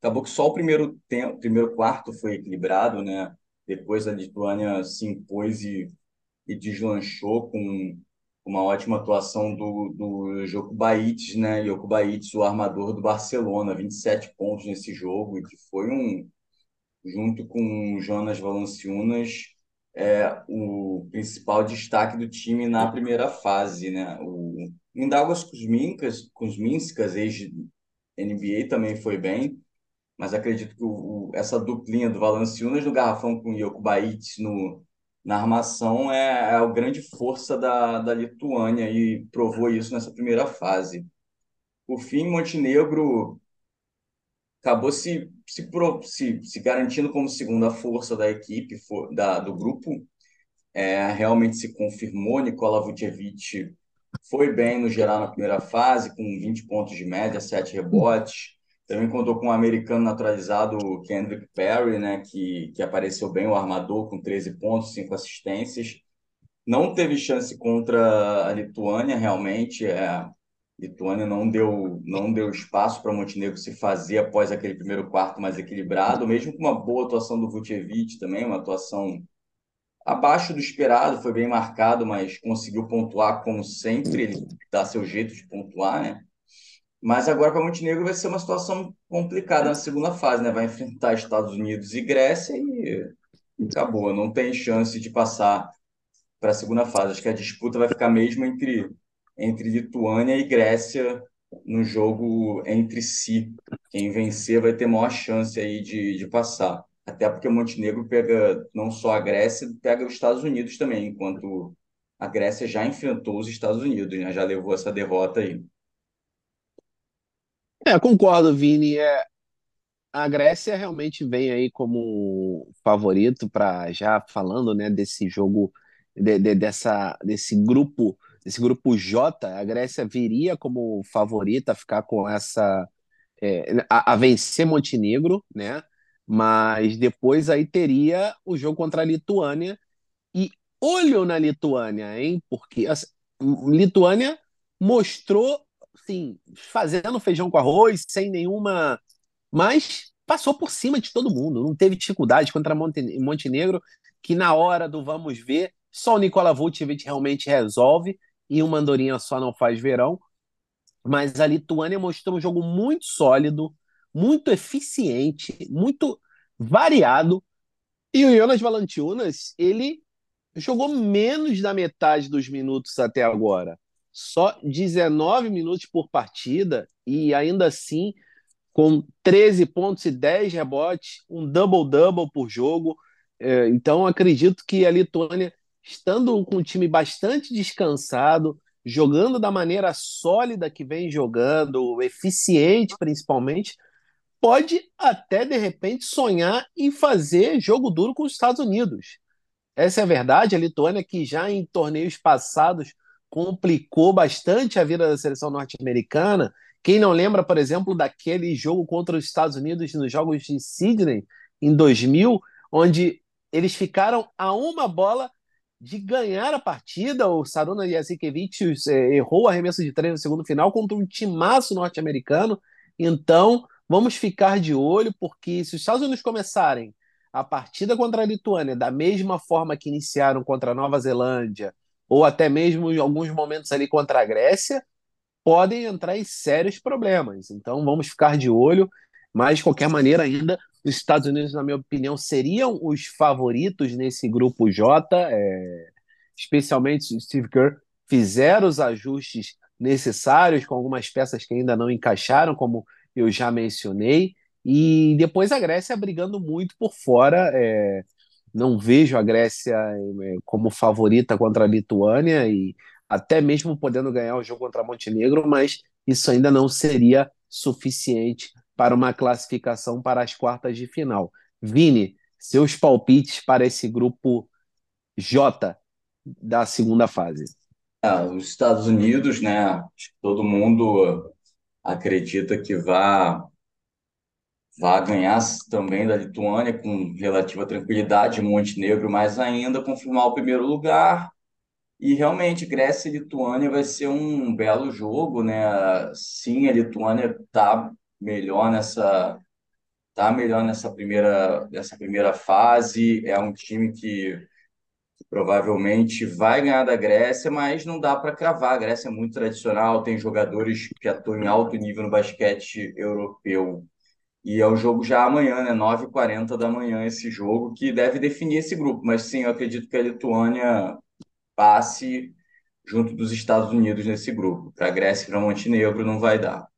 acabou que só o primeiro tempo, primeiro quarto foi equilibrado, né? Depois a Lituânia se impôs e, e deslanchou com uma ótima atuação do, do Joko Baites, né? Joko Baites, o armador do Barcelona, 27 pontos nesse jogo, e que foi um, junto com Jonas Valanciunas, é, o principal destaque do time na primeira fase, né? O Mindaugas Kuzminskas, Kuzminskas ex-NBA, também foi bem, mas acredito que o, o, essa duplinha do Valanciunas no garrafão com o no na armação é, é a grande força da, da Lituânia e provou isso nessa primeira fase. Por fim, Montenegro acabou se, se, se, se garantindo como segunda força da equipe, for, da, do grupo. É, realmente se confirmou. Nikola Vucevic foi bem no geral na primeira fase, com 20 pontos de média, 7 rebotes. Também contou com um americano naturalizado, Kendrick Perry, né, que, que apareceu bem, o armador, com 13 pontos, 5 assistências. Não teve chance contra a Lituânia, realmente. É, Lituânia não deu, não deu espaço para Montenegro se fazer após aquele primeiro quarto mais equilibrado, mesmo com uma boa atuação do Vucevic também, uma atuação abaixo do esperado, foi bem marcado, mas conseguiu pontuar como sempre, ele dá seu jeito de pontuar, né? Mas agora para Montenegro vai ser uma situação complicada na segunda fase, né? Vai enfrentar Estados Unidos e Grécia e acabou. Não tem chance de passar para a segunda fase. Acho que a disputa vai ficar mesmo entre, entre Lituânia e Grécia no jogo entre si. Quem vencer vai ter maior chance aí de, de passar. Até porque Montenegro pega não só a Grécia, pega os Estados Unidos também, enquanto a Grécia já enfrentou os Estados Unidos, né? Já levou essa derrota aí. É, concordo, Vini. É, a Grécia realmente vem aí como favorito para já falando, né, desse jogo, de, de, dessa, desse grupo, desse grupo J. A Grécia viria como favorita a ficar com essa é, a, a, vencer Montenegro, né? Mas depois aí teria o jogo contra a Lituânia e olho na Lituânia, hein? Porque a assim, Lituânia mostrou assim, fazendo feijão com arroz, sem nenhuma. Mas passou por cima de todo mundo, não teve dificuldade contra Montenegro, que na hora do vamos ver, só o Nikola Vucevic realmente resolve e uma andorinha só não faz verão. Mas a Lituânia mostrou um jogo muito sólido, muito eficiente, muito variado. E o Jonas Valanciunas, ele jogou menos da metade dos minutos até agora só 19 minutos por partida e ainda assim com 13 pontos e 10 rebotes, um double-double por jogo. É, então, acredito que a Lituânia, estando com um time bastante descansado, jogando da maneira sólida que vem jogando, eficiente principalmente, pode até de repente sonhar em fazer jogo duro com os Estados Unidos. Essa é a verdade. A Lituânia, que já em torneios passados complicou bastante a vida da seleção norte-americana. Quem não lembra, por exemplo, daquele jogo contra os Estados Unidos nos Jogos de Sydney em 2000, onde eles ficaram a uma bola de ganhar a partida. O Saruna Jasikevic é, errou o arremesso de três no segundo final contra um timaço norte-americano. Então, vamos ficar de olho, porque se os Estados Unidos começarem a partida contra a Lituânia da mesma forma que iniciaram contra a Nova Zelândia, ou até mesmo em alguns momentos ali contra a Grécia, podem entrar em sérios problemas. Então vamos ficar de olho, mas de qualquer maneira ainda os Estados Unidos, na minha opinião, seriam os favoritos nesse grupo J, é, especialmente o Steve Kerr fizeram os ajustes necessários com algumas peças que ainda não encaixaram, como eu já mencionei, e depois a Grécia brigando muito por fora. É, não vejo a Grécia é, como favorita contra a Lituânia e até mesmo podendo ganhar o jogo contra Montenegro, mas isso ainda não seria suficiente para uma classificação para as quartas de final. Vini, seus palpites para esse grupo J da segunda fase. Ah, os Estados Unidos, né? Todo mundo acredita que vai vai ganhar também da Lituânia com relativa tranquilidade, Montenegro mais ainda, confirmar o primeiro lugar. E realmente, Grécia e Lituânia vai ser um belo jogo, né? Sim, a Lituânia tá melhor nessa tá melhor nessa primeira nessa primeira fase, é um time que, que provavelmente vai ganhar da Grécia, mas não dá para cravar. A Grécia é muito tradicional, tem jogadores que atuam em alto nível no basquete europeu. E é o jogo já amanhã, né? 9h40 da manhã, esse jogo, que deve definir esse grupo. Mas sim, eu acredito que a Lituânia passe junto dos Estados Unidos nesse grupo. Para a Grécia e para Montenegro não vai dar.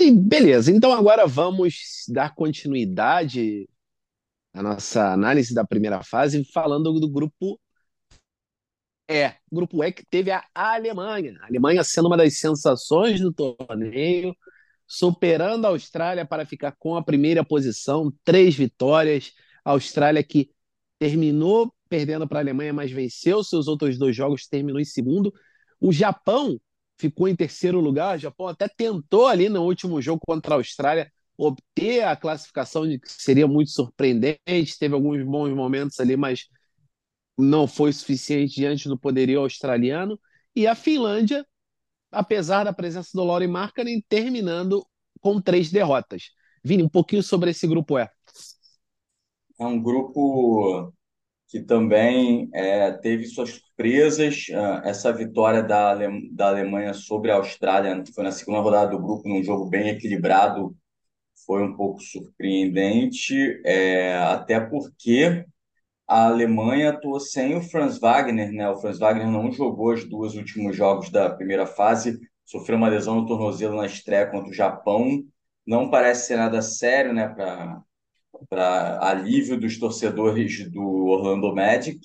E beleza, então agora vamos dar continuidade à nossa análise da primeira fase, falando do grupo é, grupo E que teve a Alemanha. A Alemanha sendo uma das sensações do torneio, superando a Austrália para ficar com a primeira posição, três vitórias. A Austrália que terminou perdendo para a Alemanha, mas venceu seus outros dois jogos, terminou em segundo. O Japão ficou em terceiro lugar. O Japão até tentou ali no último jogo contra a Austrália obter a classificação de que seria muito surpreendente. Teve alguns bons momentos ali, mas não foi suficiente diante do poderio australiano, e a Finlândia, apesar da presença do Laurie Markkanen, terminando com três derrotas. Vini, um pouquinho sobre esse grupo é. É um grupo que também é, teve suas surpresas. Uh, essa vitória da, Ale... da Alemanha sobre a Austrália, que foi na segunda rodada do grupo, num jogo bem equilibrado, foi um pouco surpreendente, é, até porque a Alemanha atuou sem o Franz Wagner, né? O Franz Wagner não jogou os dois últimos jogos da primeira fase, sofreu uma lesão no tornozelo na estreia contra o Japão. Não parece ser nada sério, né? Para para alívio dos torcedores do Orlando Magic,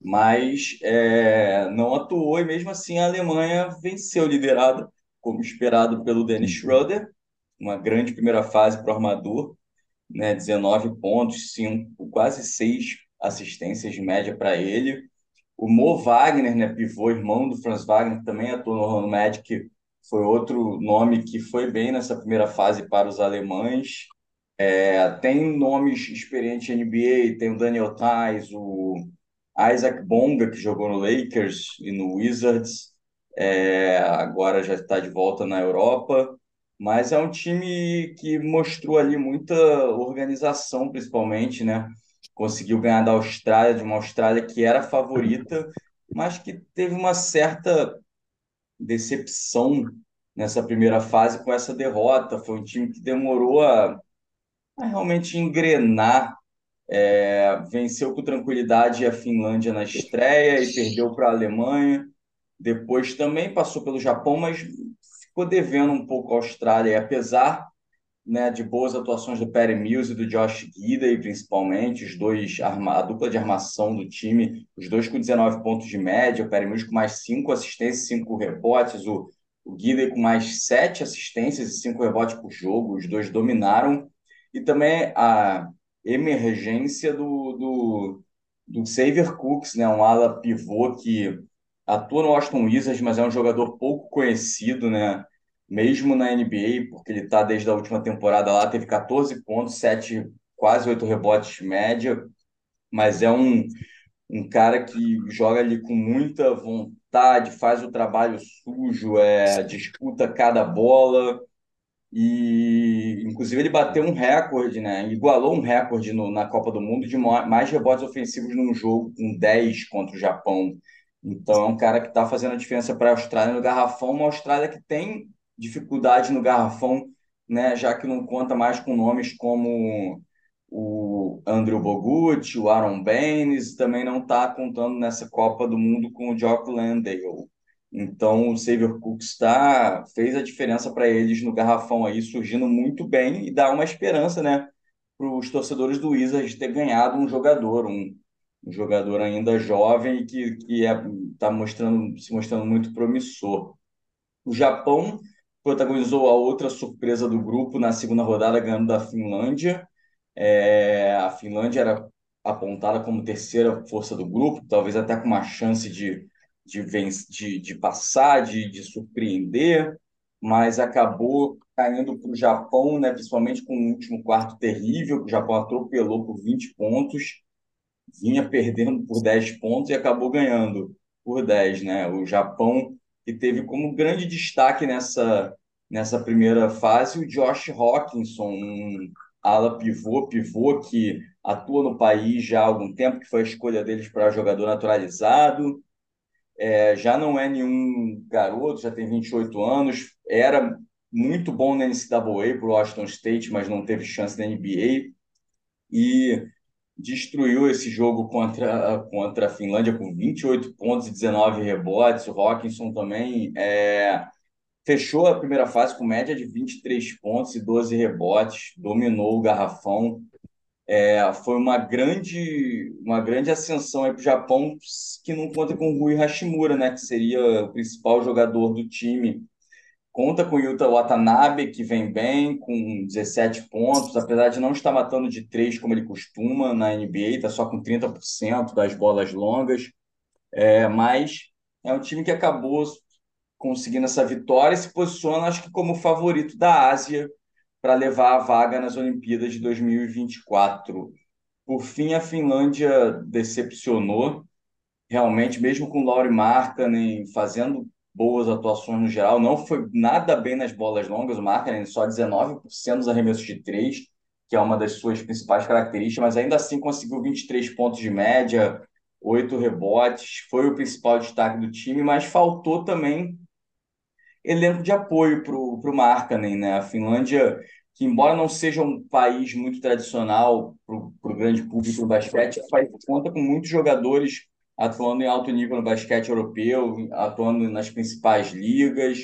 mas é, não atuou e mesmo assim a Alemanha venceu, liderada como esperado pelo Dennis Schroeder, uma grande primeira fase para o armador, né? 19 pontos, 5, quase 6 assistências de média para ele. O Mo Wagner, né, pivô, irmão do Franz Wagner, também atuou no Orlando Magic, foi outro nome que foi bem nessa primeira fase para os alemães. É, tem nomes experientes em NBA, tem o Daniel Tais, o Isaac Bonga, que jogou no Lakers e no Wizards, é, agora já está de volta na Europa. Mas é um time que mostrou ali muita organização, principalmente, né? conseguiu ganhar da Austrália, de uma Austrália que era favorita, mas que teve uma certa decepção nessa primeira fase com essa derrota. Foi um time que demorou a, a realmente engrenar. É, venceu com tranquilidade a Finlândia na estreia e perdeu para a Alemanha. Depois também passou pelo Japão, mas ficou devendo um pouco a Austrália, e apesar né, de boas atuações do Perry Mills e do Josh Gidey, principalmente, os dois, a dupla de armação do time, os dois com 19 pontos de média, o Perry Mills com mais 5 assistências, 5 rebotes, o, o com mais 7 assistências e 5 rebotes por jogo, os dois dominaram, e também a emergência do, do, do Xavier Cooks, né, um ala pivô que atua no Washington Wizards, mas é um jogador pouco conhecido, né, mesmo na NBA, porque ele está desde a última temporada lá, teve 14 pontos, 7, quase 8 rebotes média, mas é um, um cara que joga ali com muita vontade, faz o trabalho sujo, é, disputa cada bola, e inclusive ele bateu um recorde, né? Igualou um recorde no, na Copa do Mundo de mais rebotes ofensivos num jogo com 10 contra o Japão. Então é um cara que está fazendo a diferença para a Austrália no garrafão, uma Austrália que tem dificuldade no garrafão, né, já que não conta mais com nomes como o Andrew Bogut, o Aaron Baines, também não está contando nessa Copa do Mundo com o Jock Landale. Então, o Xavier Cook está, fez a diferença para eles no garrafão aí, surgindo muito bem e dá uma esperança, né, para os torcedores do Wizards ter ganhado um jogador, um, um jogador ainda jovem que está é, tá mostrando, se mostrando muito promissor. O Japão protagonizou a outra surpresa do grupo na segunda rodada, ganhando da Finlândia. É, a Finlândia era apontada como terceira força do grupo, talvez até com uma chance de, de, de, de passar, de, de surpreender, mas acabou caindo para o Japão, né, principalmente com o último quarto terrível, que o Japão atropelou por 20 pontos, vinha perdendo por 10 pontos e acabou ganhando por 10. Né? O Japão que teve como grande destaque nessa, nessa primeira fase o Josh Hawkinson, um ala pivô, pivô que atua no país já há algum tempo, que foi a escolha deles para jogador naturalizado. É, já não é nenhum garoto, já tem 28 anos, era muito bom na NCAA para o Washington State, mas não teve chance na NBA. E destruiu esse jogo contra, contra a Finlândia com 28 pontos e 19 rebotes. O Hawkinson também é, fechou a primeira fase com média de 23 pontos e 12 rebotes, dominou o garrafão. É, foi uma grande, uma grande ascensão para o Japão, que não conta com o Rui Hashimura, né, que seria o principal jogador do time Conta com o Yuta Watanabe, que vem bem, com 17 pontos, apesar de não estar matando de três como ele costuma na NBA, está só com 30% das bolas longas. É, mas é um time que acabou conseguindo essa vitória e se posiciona, acho que, como favorito da Ásia para levar a vaga nas Olimpíadas de 2024. Por fim, a Finlândia decepcionou, realmente, mesmo com Lauri Markkanen fazendo boas atuações no geral. Não foi nada bem nas bolas longas, o Markkanen só 19% dos arremessos de três, que é uma das suas principais características, mas ainda assim conseguiu 23 pontos de média, oito rebotes, foi o principal destaque do time, mas faltou também elenco de apoio para o Markkanen, né? A Finlândia, que embora não seja um país muito tradicional para o grande público do basquete, faz conta com muitos jogadores atuando em alto nível no basquete europeu, atuando nas principais ligas.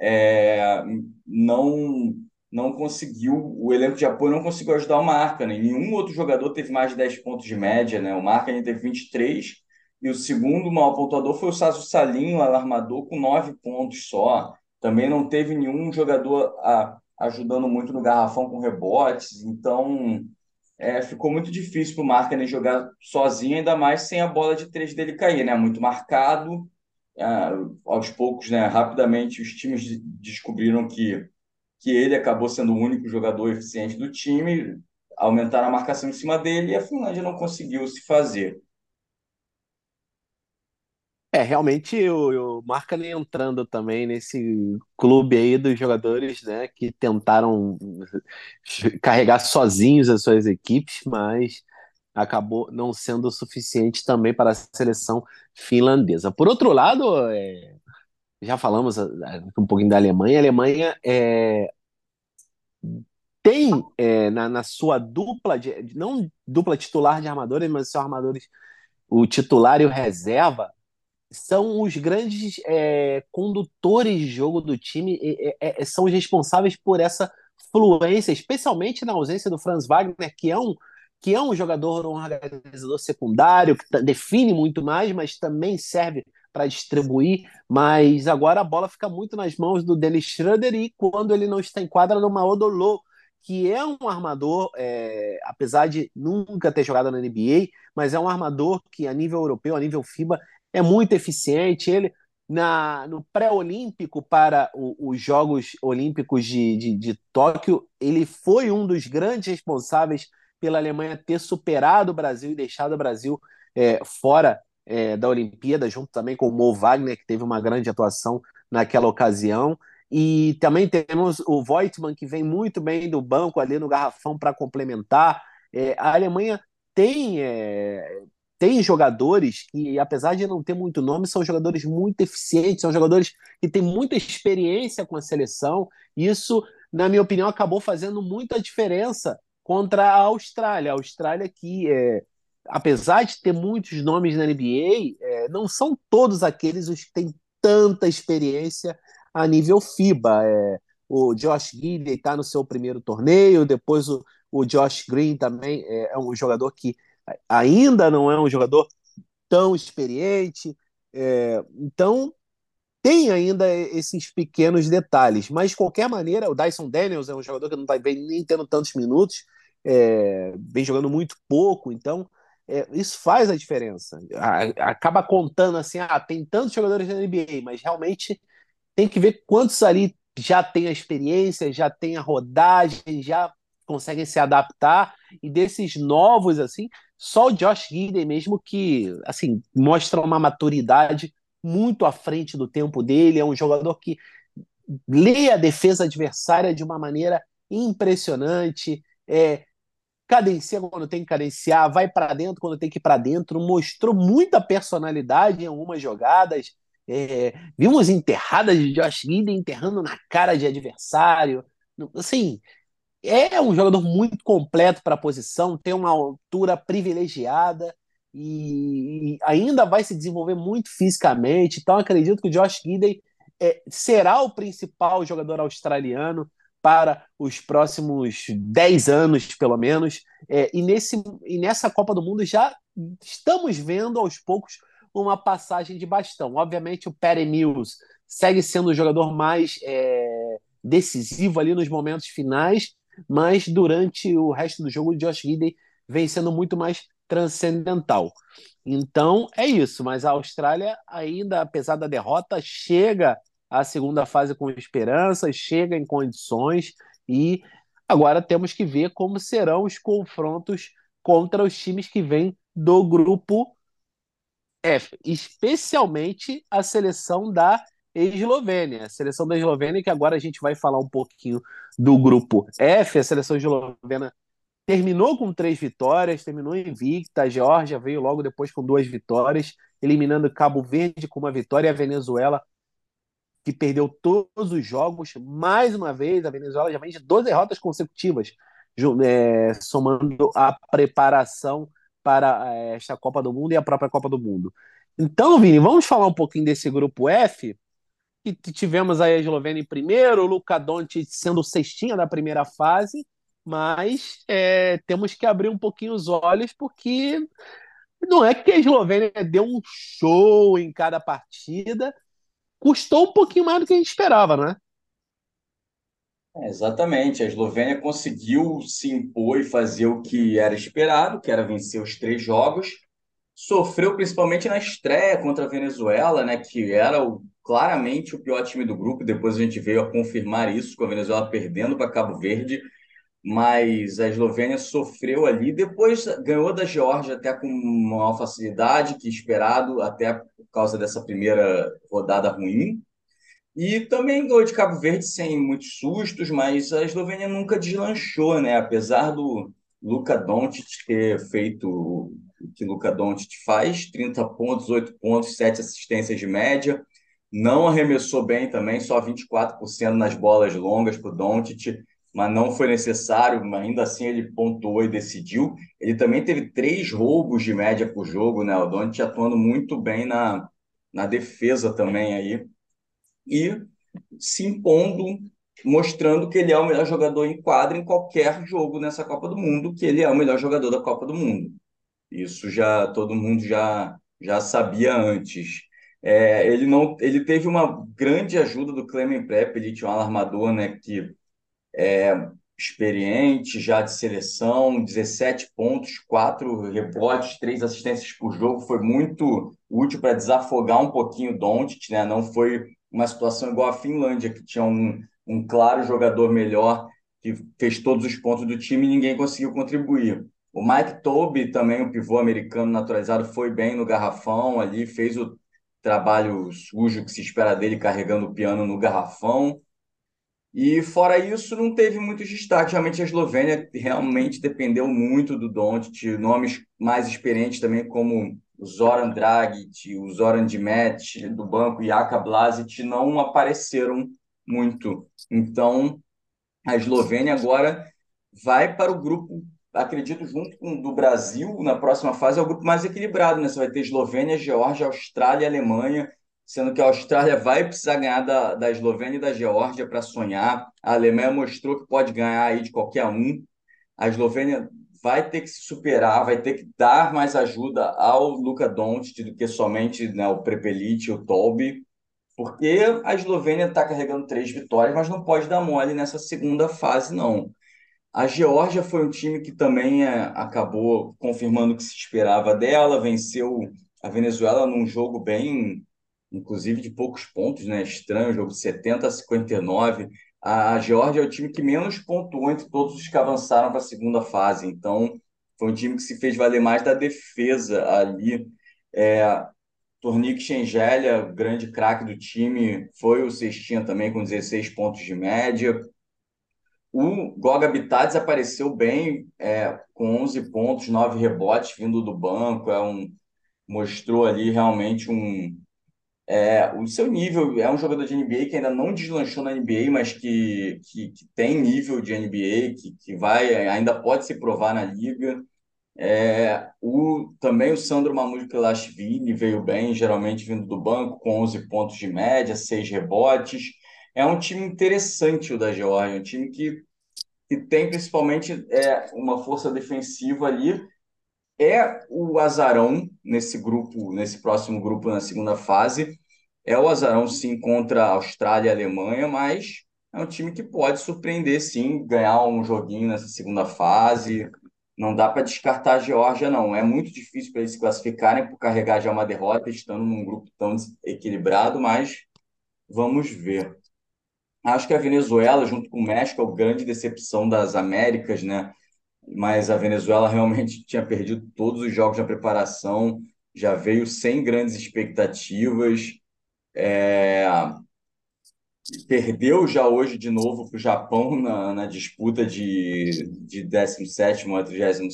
É, não não conseguiu, o elenco de apoio não conseguiu ajudar o Marca, né? Nenhum outro jogador teve mais de 10 pontos de média, né? O Marca ainda teve 23, e o segundo maior pontuador foi o Sasso Salinho, alarmador, com 9 pontos só. Também não teve nenhum jogador a, ajudando muito no garrafão com rebotes, então é, ficou muito difícil para o Markkanen jogar sozinho, ainda mais sem a bola de três dele cair, né? Muito marcado. É, aos poucos, né? Rapidamente os times descobriram que, que ele acabou sendo o único jogador eficiente do time, aumentaram a marcação em cima dele e a Finlândia não conseguiu se fazer. É, realmente o, o Markkanen entrando também nesse clube aí dos jogadores, né, que tentaram carregar sozinhos as suas equipes, mas acabou não sendo o suficiente também para a seleção finlandesa. Por outro lado, é, já falamos é, um pouquinho da Alemanha, a Alemanha é, tem é, na, na, sua dupla, de, não dupla titular de armadores, mas são armadores, o titular e o reserva, são os grandes é, condutores de jogo do time, é, é, são os responsáveis por essa fluência, especialmente na ausência do Franz Wagner, que é um, que é um jogador, um organizador secundário, que define muito mais, mas também serve para distribuir. Mas agora a bola fica muito nas mãos do Dennis Schroeder e quando ele não está em quadra, no Maodolo, que é um armador, é, apesar de nunca ter jogado na NBA, mas é um armador que a nível europeu, a nível FIBA, é muito eficiente. Ele, na, no pré-olímpico para o, os Jogos Olímpicos de, de, de, Tóquio, ele foi um dos grandes responsáveis pela Alemanha ter superado o Brasil e deixado o Brasil é, fora é, da Olimpíada, junto também com o Mo Wagner, que teve uma grande atuação naquela ocasião. E também temos o Voigtmann, que vem muito bem do banco ali no garrafão para complementar. É, a Alemanha tem é, tem jogadores que, apesar de não ter muito nome, são jogadores muito eficientes, são jogadores que têm muita experiência com a seleção. Isso, na minha opinião, acabou fazendo muita diferença contra a Austrália. A Austrália que, é, apesar de ter muitos nomes na NBA, é, não são todos aqueles os que têm tanta experiência a nível FIBA. É, o Josh Gidey está no seu primeiro torneio, depois o, o Josh Green também é, é um jogador que ainda não é um jogador tão experiente. É, então, tem ainda esses pequenos detalhes. Mas, de qualquer maneira, o Dyson Daniels é um jogador que não está nem tendo tantos minutos, é, vem jogando muito pouco, então é, isso faz a diferença. A, acaba contando assim, ah, tem tantos jogadores na NBA, mas realmente tem que ver quantos ali já tem a experiência, já tem a rodagem, já conseguem se adaptar e desses novos assim, só o Josh Gidey mesmo que assim mostra uma maturidade muito à frente do tempo dele, é um jogador que lê a defesa adversária de uma maneira impressionante, é, cadencia quando tem que cadenciar, vai para dentro quando tem que ir para dentro, mostrou muita personalidade em algumas jogadas. É, vimos enterradas de Josh Gidey enterrando na cara de adversário. Assim, é um jogador muito completo para a posição, tem uma altura privilegiada e, ainda vai se desenvolver muito fisicamente. Então, acredito que o Josh Gidey é, será o principal jogador australiano para os próximos 10 anos, pelo menos. É, e, nesse, e nessa Copa do Mundo já estamos vendo aos poucos uma passagem de bastão. Obviamente, o Perry Mills segue sendo o jogador mais é, decisivo ali nos momentos finais, mas durante o resto do jogo, o Josh Gidey vem sendo muito mais transcendental. Então é isso, mas a Austrália, ainda apesar da derrota, chega à segunda fase com esperança, chega em condições e agora temos que ver como serão os confrontos contra os times que vêm do grupo F, especialmente a seleção da Eslovênia. A seleção da Eslovênia, que agora a gente vai falar um pouquinho do grupo F, a seleção eslovena terminou com três vitórias, terminou invicta. A Geórgia veio logo depois com duas vitórias, eliminando Cabo Verde com uma vitória e a Venezuela, que perdeu todos os jogos. Mais uma vez, a Venezuela já vem de 12 derrotas consecutivas, é, somando a preparação para é, esta Copa do Mundo e a própria Copa do Mundo. Então, Vini, vamos falar um pouquinho desse grupo F, que tivemos aí a Eslovênia em primeiro, o Luka Doncic sendo cestinha da primeira fase, mas é, temos que abrir um pouquinho os olhos porque não é que a Eslovênia deu um show em cada partida, custou um pouquinho mais do que a gente esperava, né? É, exatamente, a Eslovênia conseguiu se impor e fazer o que era esperado, que era vencer os três jogos. Sofreu principalmente na estreia contra a Venezuela, né, que era o claramente o pior time do grupo. Depois a gente veio a confirmar isso, com a Venezuela perdendo para Cabo Verde. Mas a Eslovênia sofreu ali. Depois ganhou da Geórgia até com maior facilidade que esperado, até por causa dessa primeira rodada ruim. E também ganhou de Cabo Verde sem muitos sustos, mas a Eslovênia nunca deslanchou, né? Apesar do Luka Doncic ter feito o que Luka Doncic faz, 30 pontos, 8 pontos, 7 assistências de média, não arremessou bem também, só 24% nas bolas longas para o Doncic, mas não foi necessário, ainda assim ele pontuou e decidiu. Ele também teve três roubos de média por jogo, né? O Doncic atuando muito bem na, na defesa também aí, e se impondo, mostrando que ele é o melhor jogador em quadra em qualquer jogo nessa Copa do Mundo, que ele é o melhor jogador da Copa do Mundo. Isso já todo mundo já, já sabia antes. É, ele não, ele teve uma grande ajuda do Clemen Prep, ele tinha um alarmador, né, que é experiente, já de seleção, 17 pontos, 4 rebotes, 3 assistências por jogo, foi muito útil para desafogar um pouquinho o Doncic, né? Não foi uma situação igual a Finlândia, que tinha um, um claro jogador melhor, que fez todos os pontos do time e ninguém conseguiu contribuir. O Mike Toby, também o pivô americano naturalizado, foi bem no garrafão ali, fez o trabalho sujo que se espera dele carregando o piano no garrafão. E fora isso, não teve muitos destaques. Realmente a Eslovênia realmente dependeu muito do Doncic, nomes mais experientes também como o Zoran Dragic, o Zoran Dimet do banco e Blasic não apareceram muito. Então, a Eslovênia agora vai para o grupo, acredito, junto com do Brasil, na próxima fase, é o grupo mais equilibrado, né? Você vai ter Eslovênia, Geórgia, Austrália e Alemanha, sendo que a Austrália vai precisar ganhar da, da Eslovênia e da Geórgia para sonhar. A Alemanha mostrou que pode ganhar aí de qualquer um. A Eslovênia vai ter que se superar, vai ter que dar mais ajuda ao Luka Doncic do que somente né, o Prepelic o Tolby, porque a Eslovênia está carregando três vitórias, mas não pode dar mole nessa segunda fase, não. A Geórgia foi um time que também é, acabou confirmando o que se esperava dela, venceu a Venezuela num jogo bem, inclusive de poucos pontos, né? Estranho, jogo de 70 a 59 a Geórgia é o time que menos pontuou entre todos os que avançaram para a segunda fase. Então, foi um time que se fez valer mais da defesa ali. É, Schengelia, grande craque do time, foi o cestinha também com 16 pontos de média. O Goga Bitades apareceu bem, é, com 11 pontos, 9 rebotes vindo do banco. É um, mostrou ali realmente um, é, o seu nível é um jogador de NBA que ainda não deslanchou na NBA, mas que, que, que tem nível de NBA, que, que vai ainda pode se provar na liga. É, o, também o Sandro Mamoukelashvili veio bem, geralmente vindo do banco, com 11 pontos de média, 6 rebotes. É um time interessante o da Georgia, um time que, que tem principalmente é, uma força defensiva ali, é o azarão nesse grupo, nesse próximo grupo na segunda fase. É o azarão sim contra a Austrália e a Alemanha, mas é um time que pode surpreender sim, ganhar um joguinho nessa segunda fase. Não dá para descartar a Geórgia, não. É muito difícil para eles se classificarem por carregar já uma derrota, estando num grupo tão equilibrado, mas vamos ver. Acho que a Venezuela, junto com o México, é a grande decepção das Américas, né? mas a Venezuela realmente [laughs] tinha perdido todos os jogos na preparação, já veio sem grandes expectativas, é... perdeu já hoje de novo para o Japão na, na disputa de, de 17 a 32.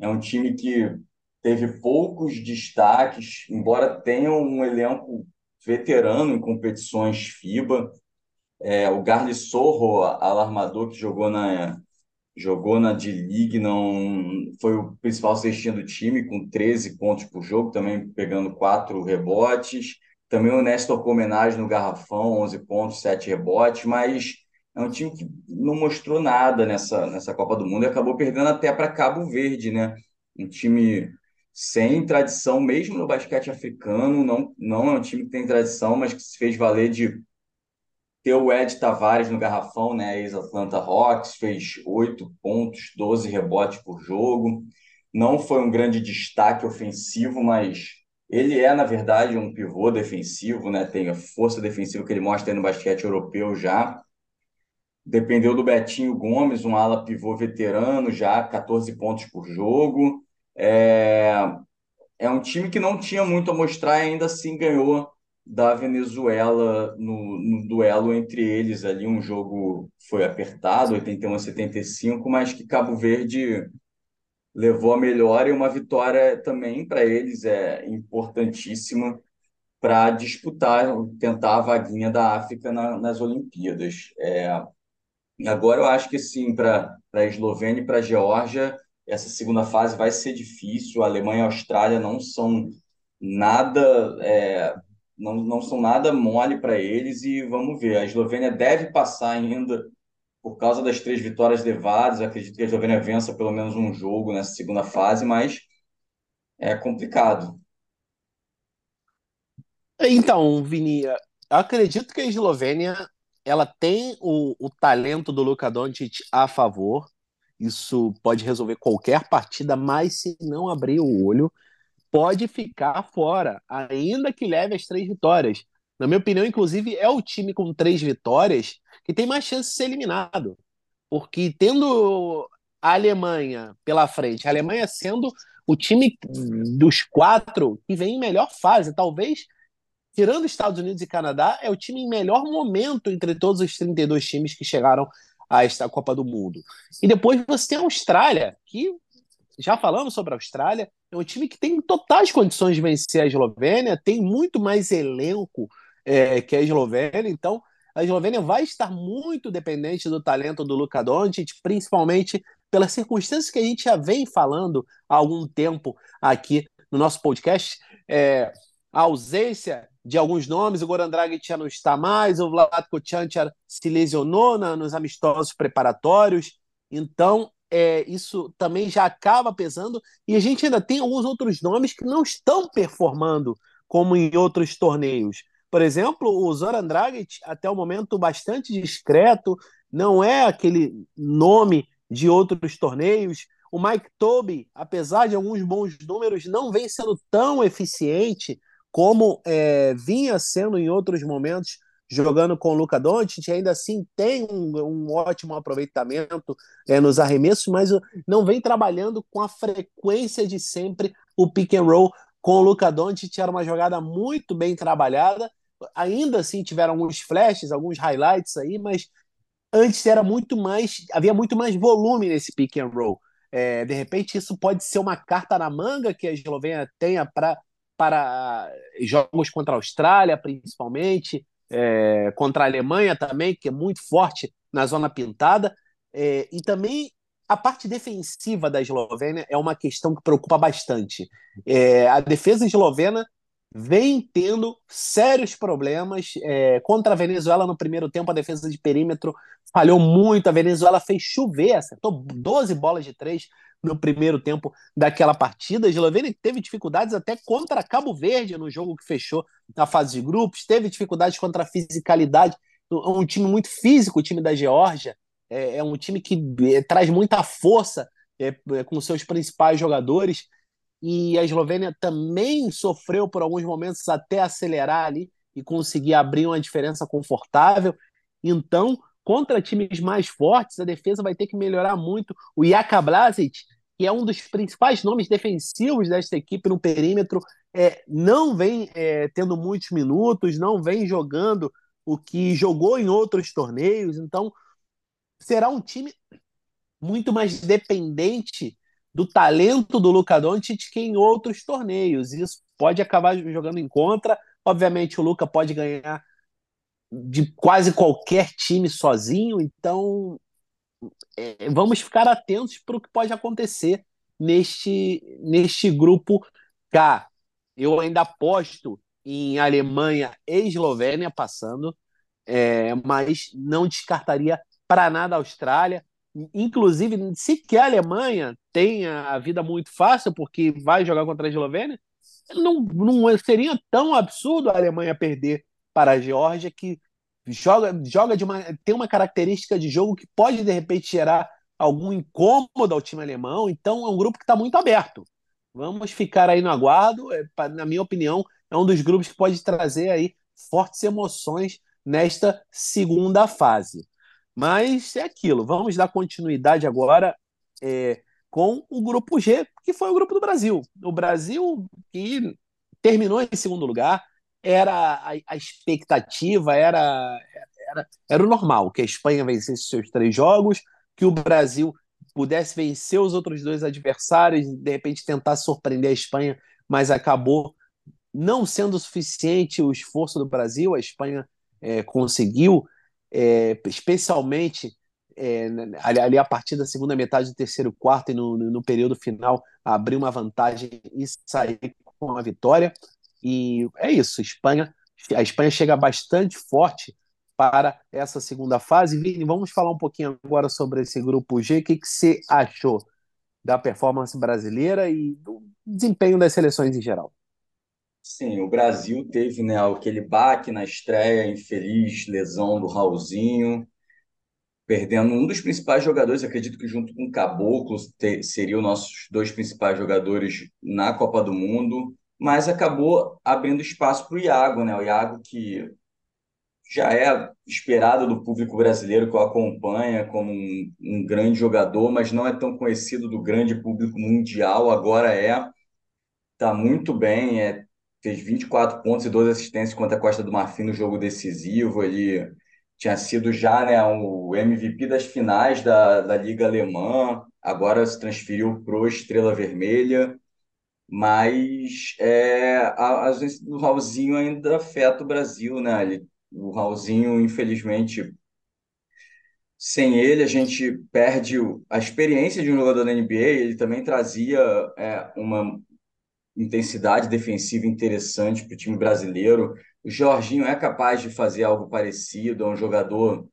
É um time que teve poucos destaques, embora tenha um elenco veterano em competições FIBA. É, o Garli Sorro, alarmador que jogou na, jogou na D-League, não foi o principal cestinha do time, com 13 pontos por jogo, também pegando quatro rebotes. Também o Néstor Comenagem no garrafão, 11 pontos, 7 rebotes, mas é um time que não mostrou nada nessa, nessa Copa do Mundo e acabou perdendo até para Cabo Verde, né? Um time sem tradição, mesmo no basquete africano, não, não é um time que tem tradição, mas que se fez valer de ter o Ed Tavares no garrafão, né? Ex-Atlanta Hawks, fez 8 pontos, 12 rebotes por jogo. Não foi um grande destaque ofensivo, mas ele é, na verdade, um pivô defensivo, né? Tem a força defensiva que ele mostra no basquete europeu já. Dependeu do Betinho Gomes, um ala pivô veterano já, 14 pontos por jogo. É, é um time que não tinha muito a mostrar e ainda assim ganhou da Venezuela no, no, duelo entre eles ali um jogo foi apertado 81 a 75 mas que Cabo Verde levou a melhor e uma vitória também para eles é importantíssima para disputar tentar a vaguinha da África na, nas Olimpíadas. É, agora eu acho que sim para a Eslovênia e para a Geórgia essa segunda fase vai ser difícil a Alemanha e a Austrália não são nada, é, não, não são nada mole para eles e vamos ver. A Eslovênia deve passar ainda por causa das três vitórias levadas. Acredito que a Eslovênia vença pelo menos um jogo nessa segunda fase, mas é complicado. Então, Vini, acredito que a Eslovênia ela tem o, o talento do Luka Doncic a favor. Isso pode resolver qualquer partida, mas se não abrir o olho, pode ficar fora, ainda que leve as três vitórias. Na minha opinião, inclusive, é o time com três vitórias que tem mais chance de ser eliminado. Porque tendo a Alemanha pela frente, a Alemanha sendo o time dos quatro que vem em melhor fase, talvez, tirando Estados Unidos e Canadá, é o time em melhor momento entre todos os 32 times que chegaram a esta Copa do Mundo. E depois você tem a Austrália, que já falamos sobre a Austrália, é um time que tem totais condições de vencer a Eslovênia, tem muito mais elenco é, que a Eslovênia, então a Eslovênia vai estar muito dependente do talento do Luka Doncic, principalmente pelas circunstâncias que a gente já vem falando há algum tempo aqui no nosso podcast. É, a ausência de alguns nomes, o Goran Dragic já não está mais, o Vlatko Chanchar se lesionou na, nos amistosos preparatórios, então é, isso também já acaba pesando. E a gente ainda tem alguns outros nomes que não estão performando como em outros torneios. Por exemplo, o Zoran Dragic, até o momento bastante discreto, não é aquele nome de outros torneios. O Mike Toby, apesar de alguns bons números, não vem sendo tão eficiente como é, vinha sendo em outros momentos jogando com o Luca Doncic, ainda assim tem um, um ótimo aproveitamento é, nos arremessos, mas não vem trabalhando com a frequência de sempre o pick and roll com o Luca Doncic, era uma jogada muito bem trabalhada, ainda assim tiveram alguns flashes, alguns highlights aí, mas antes era muito mais, havia muito mais volume nesse pick and roll. É, de repente isso pode ser uma carta na manga que a Eslovênia tenha para para jogos contra a Austrália, principalmente, é, contra a Alemanha também, que é muito forte na zona pintada, é, e também a parte defensiva da Eslovênia é uma questão que preocupa bastante. É, a defesa eslovena vem tendo sérios problemas é, contra a Venezuela no primeiro tempo. A defesa de perímetro falhou muito. A Venezuela fez chover, acertou 12 bolas de três no primeiro tempo daquela partida. A Eslovênia teve dificuldades até contra Cabo Verde no jogo que fechou na fase de grupos, teve dificuldades contra a fisicalidade. Um time muito físico, o time da Geórgia. É, é um time que é, traz muita força é, é, com seus principais jogadores. E a Eslovênia também sofreu por alguns momentos até acelerar ali e conseguir abrir uma diferença confortável. Então, contra times mais fortes, a defesa vai ter que melhorar muito. O Jaka Blasic que é um dos principais nomes defensivos desta equipe no perímetro, é, não vem é, tendo muitos minutos, não vem jogando o que jogou em outros torneios, então será um time muito mais dependente do talento do Luka Doncic que em outros torneios. Isso pode acabar jogando em contra. Obviamente o Luka pode ganhar de quase qualquer time sozinho, então é, vamos ficar atentos para o que pode acontecer neste, neste grupo K. Eu ainda aposto em Alemanha e Eslovênia passando, é, mas não descartaria para nada a Austrália. Inclusive, se que a Alemanha tenha a vida muito fácil, porque vai jogar contra a Eslovênia, não, não seria tão absurdo a Alemanha perder para a Geórgia, que joga, joga de uma, tem uma característica de jogo que pode de repente gerar algum incômodo ao time alemão. Então é um grupo que está muito aberto. Vamos ficar aí no aguardo. É, na minha opinião, é um dos grupos que pode trazer aí fortes emoções nesta segunda fase. Mas é aquilo. Vamos dar continuidade agora é, com o grupo G, que foi o grupo do Brasil. O Brasil que terminou em segundo lugar, era a, a expectativa, era, era, era o normal, que a Espanha vencesse seus três jogos, que o Brasil pudesse vencer os outros dois adversários, de repente tentar surpreender a Espanha, mas acabou não sendo suficiente o esforço do Brasil. A Espanha é, conseguiu, é, especialmente é, ali a partir da segunda metade do terceiro quarto e no, no período final, abrir uma vantagem e sair com a vitória. E é isso, Espanha, a Espanha chega bastante forte para essa segunda fase. Vini, vamos falar um pouquinho agora sobre esse grupo G. O que, que você achou da performance brasileira e do desempenho das seleções em geral? Sim, o Brasil teve né, aquele baque na estreia, infeliz lesão do Raulzinho, perdendo um dos principais jogadores, acredito que junto com o Caboclo seriam nossos dois principais jogadores na Copa do Mundo, mas acabou abrindo espaço para o Iago, né? O Iago que já é esperado do público brasileiro que o acompanha como um, um grande jogador, mas não é tão conhecido do grande público mundial, agora é. Está muito bem, é, fez 24 pontos e 12 assistências contra a Costa do Marfim no jogo decisivo. Ele tinha sido já né, o MVP das finais da, da Liga Alemã, agora se transferiu para o Estrela Vermelha. Mas é, a, a, o Raulzinho ainda afeta o Brasil, né? Ele, o Raulzinho, infelizmente, sem ele a gente perde a experiência de um jogador da NBA. Ele também trazia é, uma intensidade defensiva interessante para o time brasileiro. O Jorginho é capaz de fazer algo parecido, é um jogador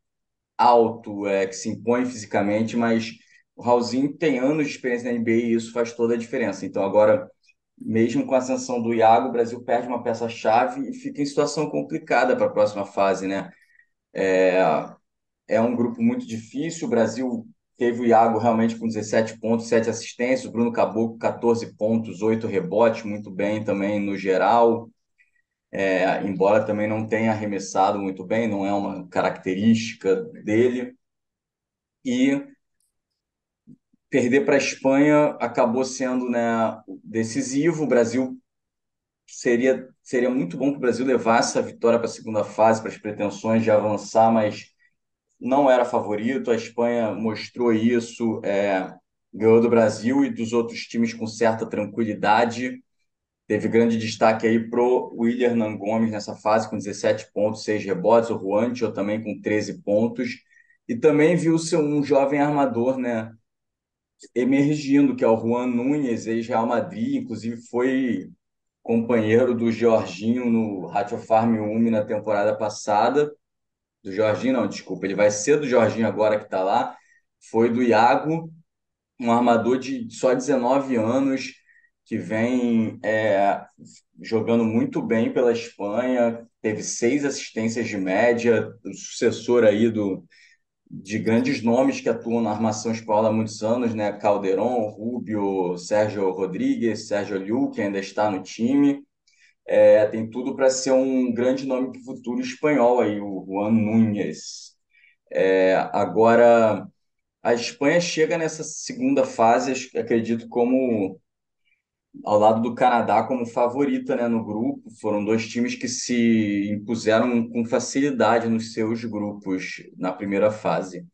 alto, é, que se impõe fisicamente, mas o Raulzinho tem anos de experiência na NBA e isso faz toda a diferença. Então, agora, mesmo com a ascensão do Iago, o Brasil perde uma peça-chave e fica em situação complicada para a próxima fase, né? É, é um grupo muito difícil, o Brasil teve o Iago realmente com 17 pontos, 7 assistências, o Bruno Caboclo 14 pontos, 8 rebotes, muito bem também no geral é, embora também não tenha arremessado muito bem, não é uma característica dele. E perder para a Espanha acabou sendo né, decisivo. O Brasil seria, seria muito bom para o Brasil levar essa vitória para a segunda fase, para as pretensões de avançar, mas não era favorito. A Espanha mostrou isso, é, ganhou do Brasil e dos outros times com certa tranquilidade. Teve grande destaque aí pro William Gomes nessa fase, com 17 pontos, 6 rebotes. O Juancho também com 13 pontos. E também viu-se um jovem armador, né? Emergindo, que é o Juan Nunes, ex-Real Madrid. Inclusive foi companheiro do Jorginho no Ratio Farm Umi na temporada passada. Do Jorginho, não, desculpa. Ele vai ser do Jorginho agora que está lá. Foi do Iago, um armador de só 19 anos que vem é, jogando muito bem pela Espanha, teve seis assistências de média, o sucessor aí do, de grandes nomes que atuam na armação espanhola há muitos anos, né? Calderon, Rubio, Sérgio Rodrigues, Sérgio Liu, que ainda está no time. É, tem tudo para ser um grande nome para o futuro espanhol aí, o Juan Núñez. É, agora, a Espanha chega nessa segunda fase, acredito, como ao lado do Canadá como favorita né, no grupo. Foram dois times que se impuseram com facilidade nos seus grupos na primeira fase.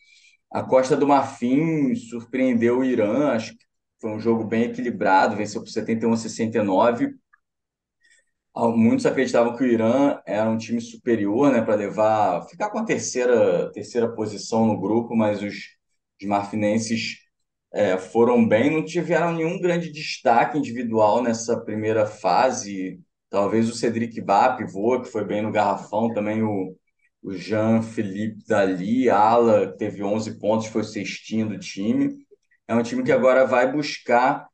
A Costa do Marfim surpreendeu o Irã, acho que foi um jogo bem equilibrado, venceu por 71 a 69. Muitos acreditavam que o Irã era um time superior, né, para levar, ficar com a terceira, terceira posição no grupo, mas os, os marfinenses é, foram bem, não tiveram nenhum grande destaque individual nessa primeira fase. Talvez o Cedric Bap, pivô, que foi bem no garrafão, também o, o Jean-Philippe Dali, ala, teve 11 pontos, foi o cestinho do time. É um time que agora vai buscar,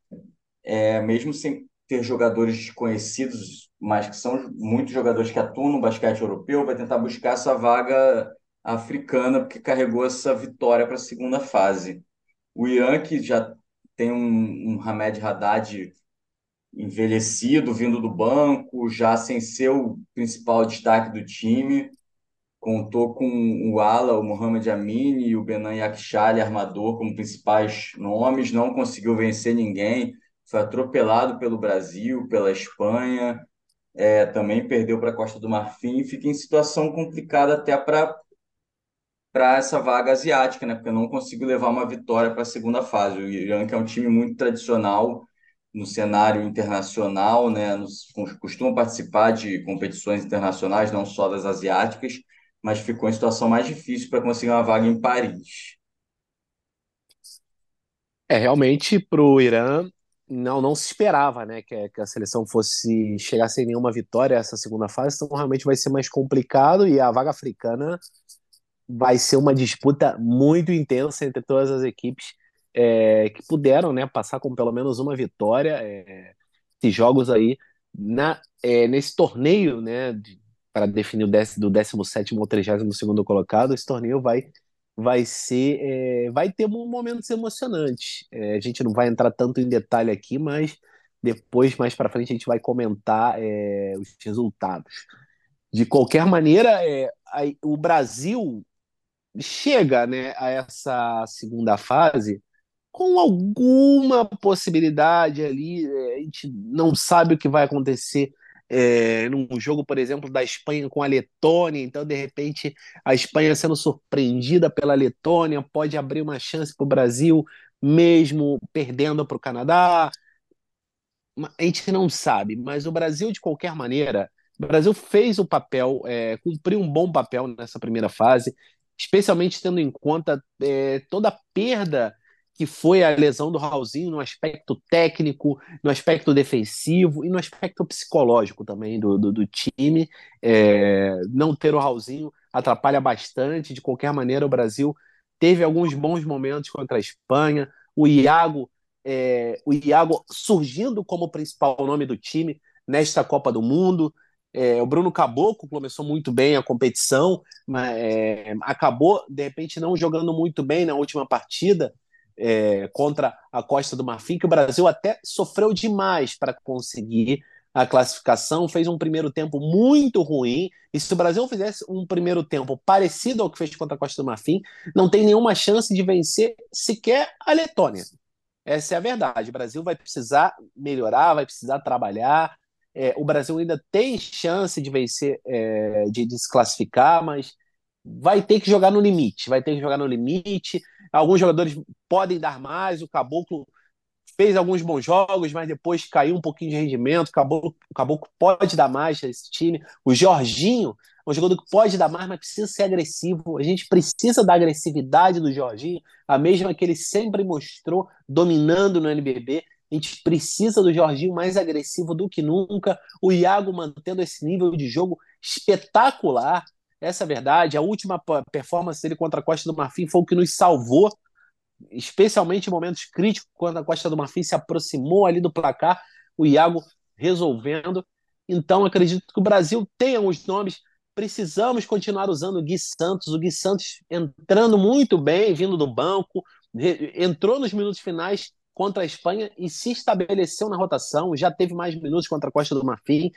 é, mesmo sem ter jogadores conhecidos, mas que são muitos jogadores que atuam no basquete europeu, vai tentar buscar essa vaga africana, porque carregou essa vitória para a segunda fase. O Irã, que já tem um, um Hamed Haddad envelhecido, vindo do banco, já sem ser o principal destaque do time, contou com o Ala, o Mohamed Amin e o Benan Yakshali, armador, como principais nomes, não conseguiu vencer ninguém, foi atropelado pelo Brasil, pela Espanha, é, também perdeu para a Costa do Marfim, fica em situação complicada até para para essa vaga asiática, né? Porque eu não consigo levar uma vitória para a segunda fase. O Irã, que é um time muito tradicional no cenário internacional, né? Nos, costuma participar de competições internacionais, não só das asiáticas, mas ficou em situação mais difícil para conseguir uma vaga em Paris. É, realmente, para o Irã, não, não se esperava, né, que, que a seleção fosse chegar sem nenhuma vitória essa segunda fase, então realmente vai ser mais complicado e a vaga africana vai ser uma disputa muito intensa entre todas as equipes é, que puderam, né, passar com pelo menos uma vitória. É, esses jogos aí na, é, nesse torneio, né, para definir o dec, do 17 ao 32 colocado, esse torneio vai vai ser é, vai ter momentos emocionantes. É, a gente não vai entrar tanto em detalhe aqui, mas depois mais para frente a gente vai comentar é, os resultados. De qualquer maneira, é, o Brasil chega né, a essa segunda fase com alguma possibilidade ali. É, a gente não sabe o que vai acontecer é, num jogo, por exemplo, da Espanha com a Letônia. Então, de repente, a Espanha sendo surpreendida pela Letônia pode abrir uma chance para o Brasil, mesmo perdendo para o Canadá. A gente não sabe, mas o Brasil, de qualquer maneira, o Brasil fez o papel, é, cumpriu um bom papel nessa primeira fase, especialmente tendo em conta é, toda a perda que foi a lesão do Raulzinho no aspecto técnico, no aspecto defensivo e no aspecto psicológico também do, do, do time. É, não ter o Raulzinho atrapalha bastante. De qualquer maneira, o Brasil teve alguns bons momentos contra a Espanha. O Iago, é, o Iago surgindo como principal nome do time nesta Copa do Mundo. É, o Bruno Caboclo começou muito bem a competição, mas é, acabou, de repente, não jogando muito bem na última partida, é, contra a Costa do Marfim, que o Brasil até sofreu demais para conseguir a classificação, fez um primeiro tempo muito ruim. E se o Brasil fizesse um primeiro tempo parecido ao que fez contra a Costa do Marfim, não tem nenhuma chance de vencer sequer a Letônia. Essa é a verdade. O Brasil vai precisar melhorar, vai precisar trabalhar. É, o Brasil ainda tem chance de vencer, é, de, de se classificar, mas vai ter que jogar no limite. Vai ter que jogar no limite. Alguns jogadores podem dar mais, o Caboclo fez alguns bons jogos, mas depois caiu um pouquinho de rendimento. O Caboclo, o Caboclo pode dar mais a esse time. O Jorginho é um jogador que pode dar mais, mas precisa ser agressivo. A gente precisa da agressividade do Jorginho, a mesma que ele sempre mostrou dominando no NBB. A gente precisa do Jorginho mais agressivo do que nunca. O Iago mantendo esse nível de jogo espetacular. Essa é a verdade. A última performance dele contra a Costa do Marfim foi o que nos salvou, especialmente em momentos críticos, quando a Costa do Marfim se aproximou ali do placar, o Iago resolvendo. Então, acredito que o Brasil tem alguns nomes. Precisamos continuar usando o Gui Santos. O Gui Santos entrando muito bem, vindo do banco, entrou nos minutos finais contra a Espanha e se estabeleceu na rotação. Já teve mais minutos contra a Costa do Marfim.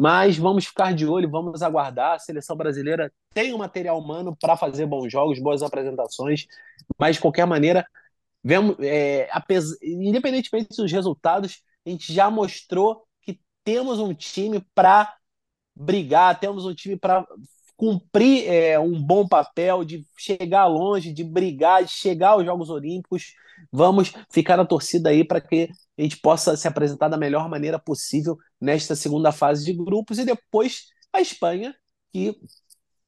Mas vamos ficar de olho, vamos aguardar. A seleção brasileira tem um material humano para fazer bons jogos, boas apresentações, mas de qualquer maneira, vemos, é, apesar, independentemente dos resultados, a gente já mostrou que temos um time para brigar, temos um time para cumprir é, um bom papel, de chegar longe, de brigar, de chegar aos Jogos Olímpicos. Vamos ficar na torcida aí para que a gente possa se apresentar da melhor maneira possível nesta segunda fase de grupos e depois a Espanha, que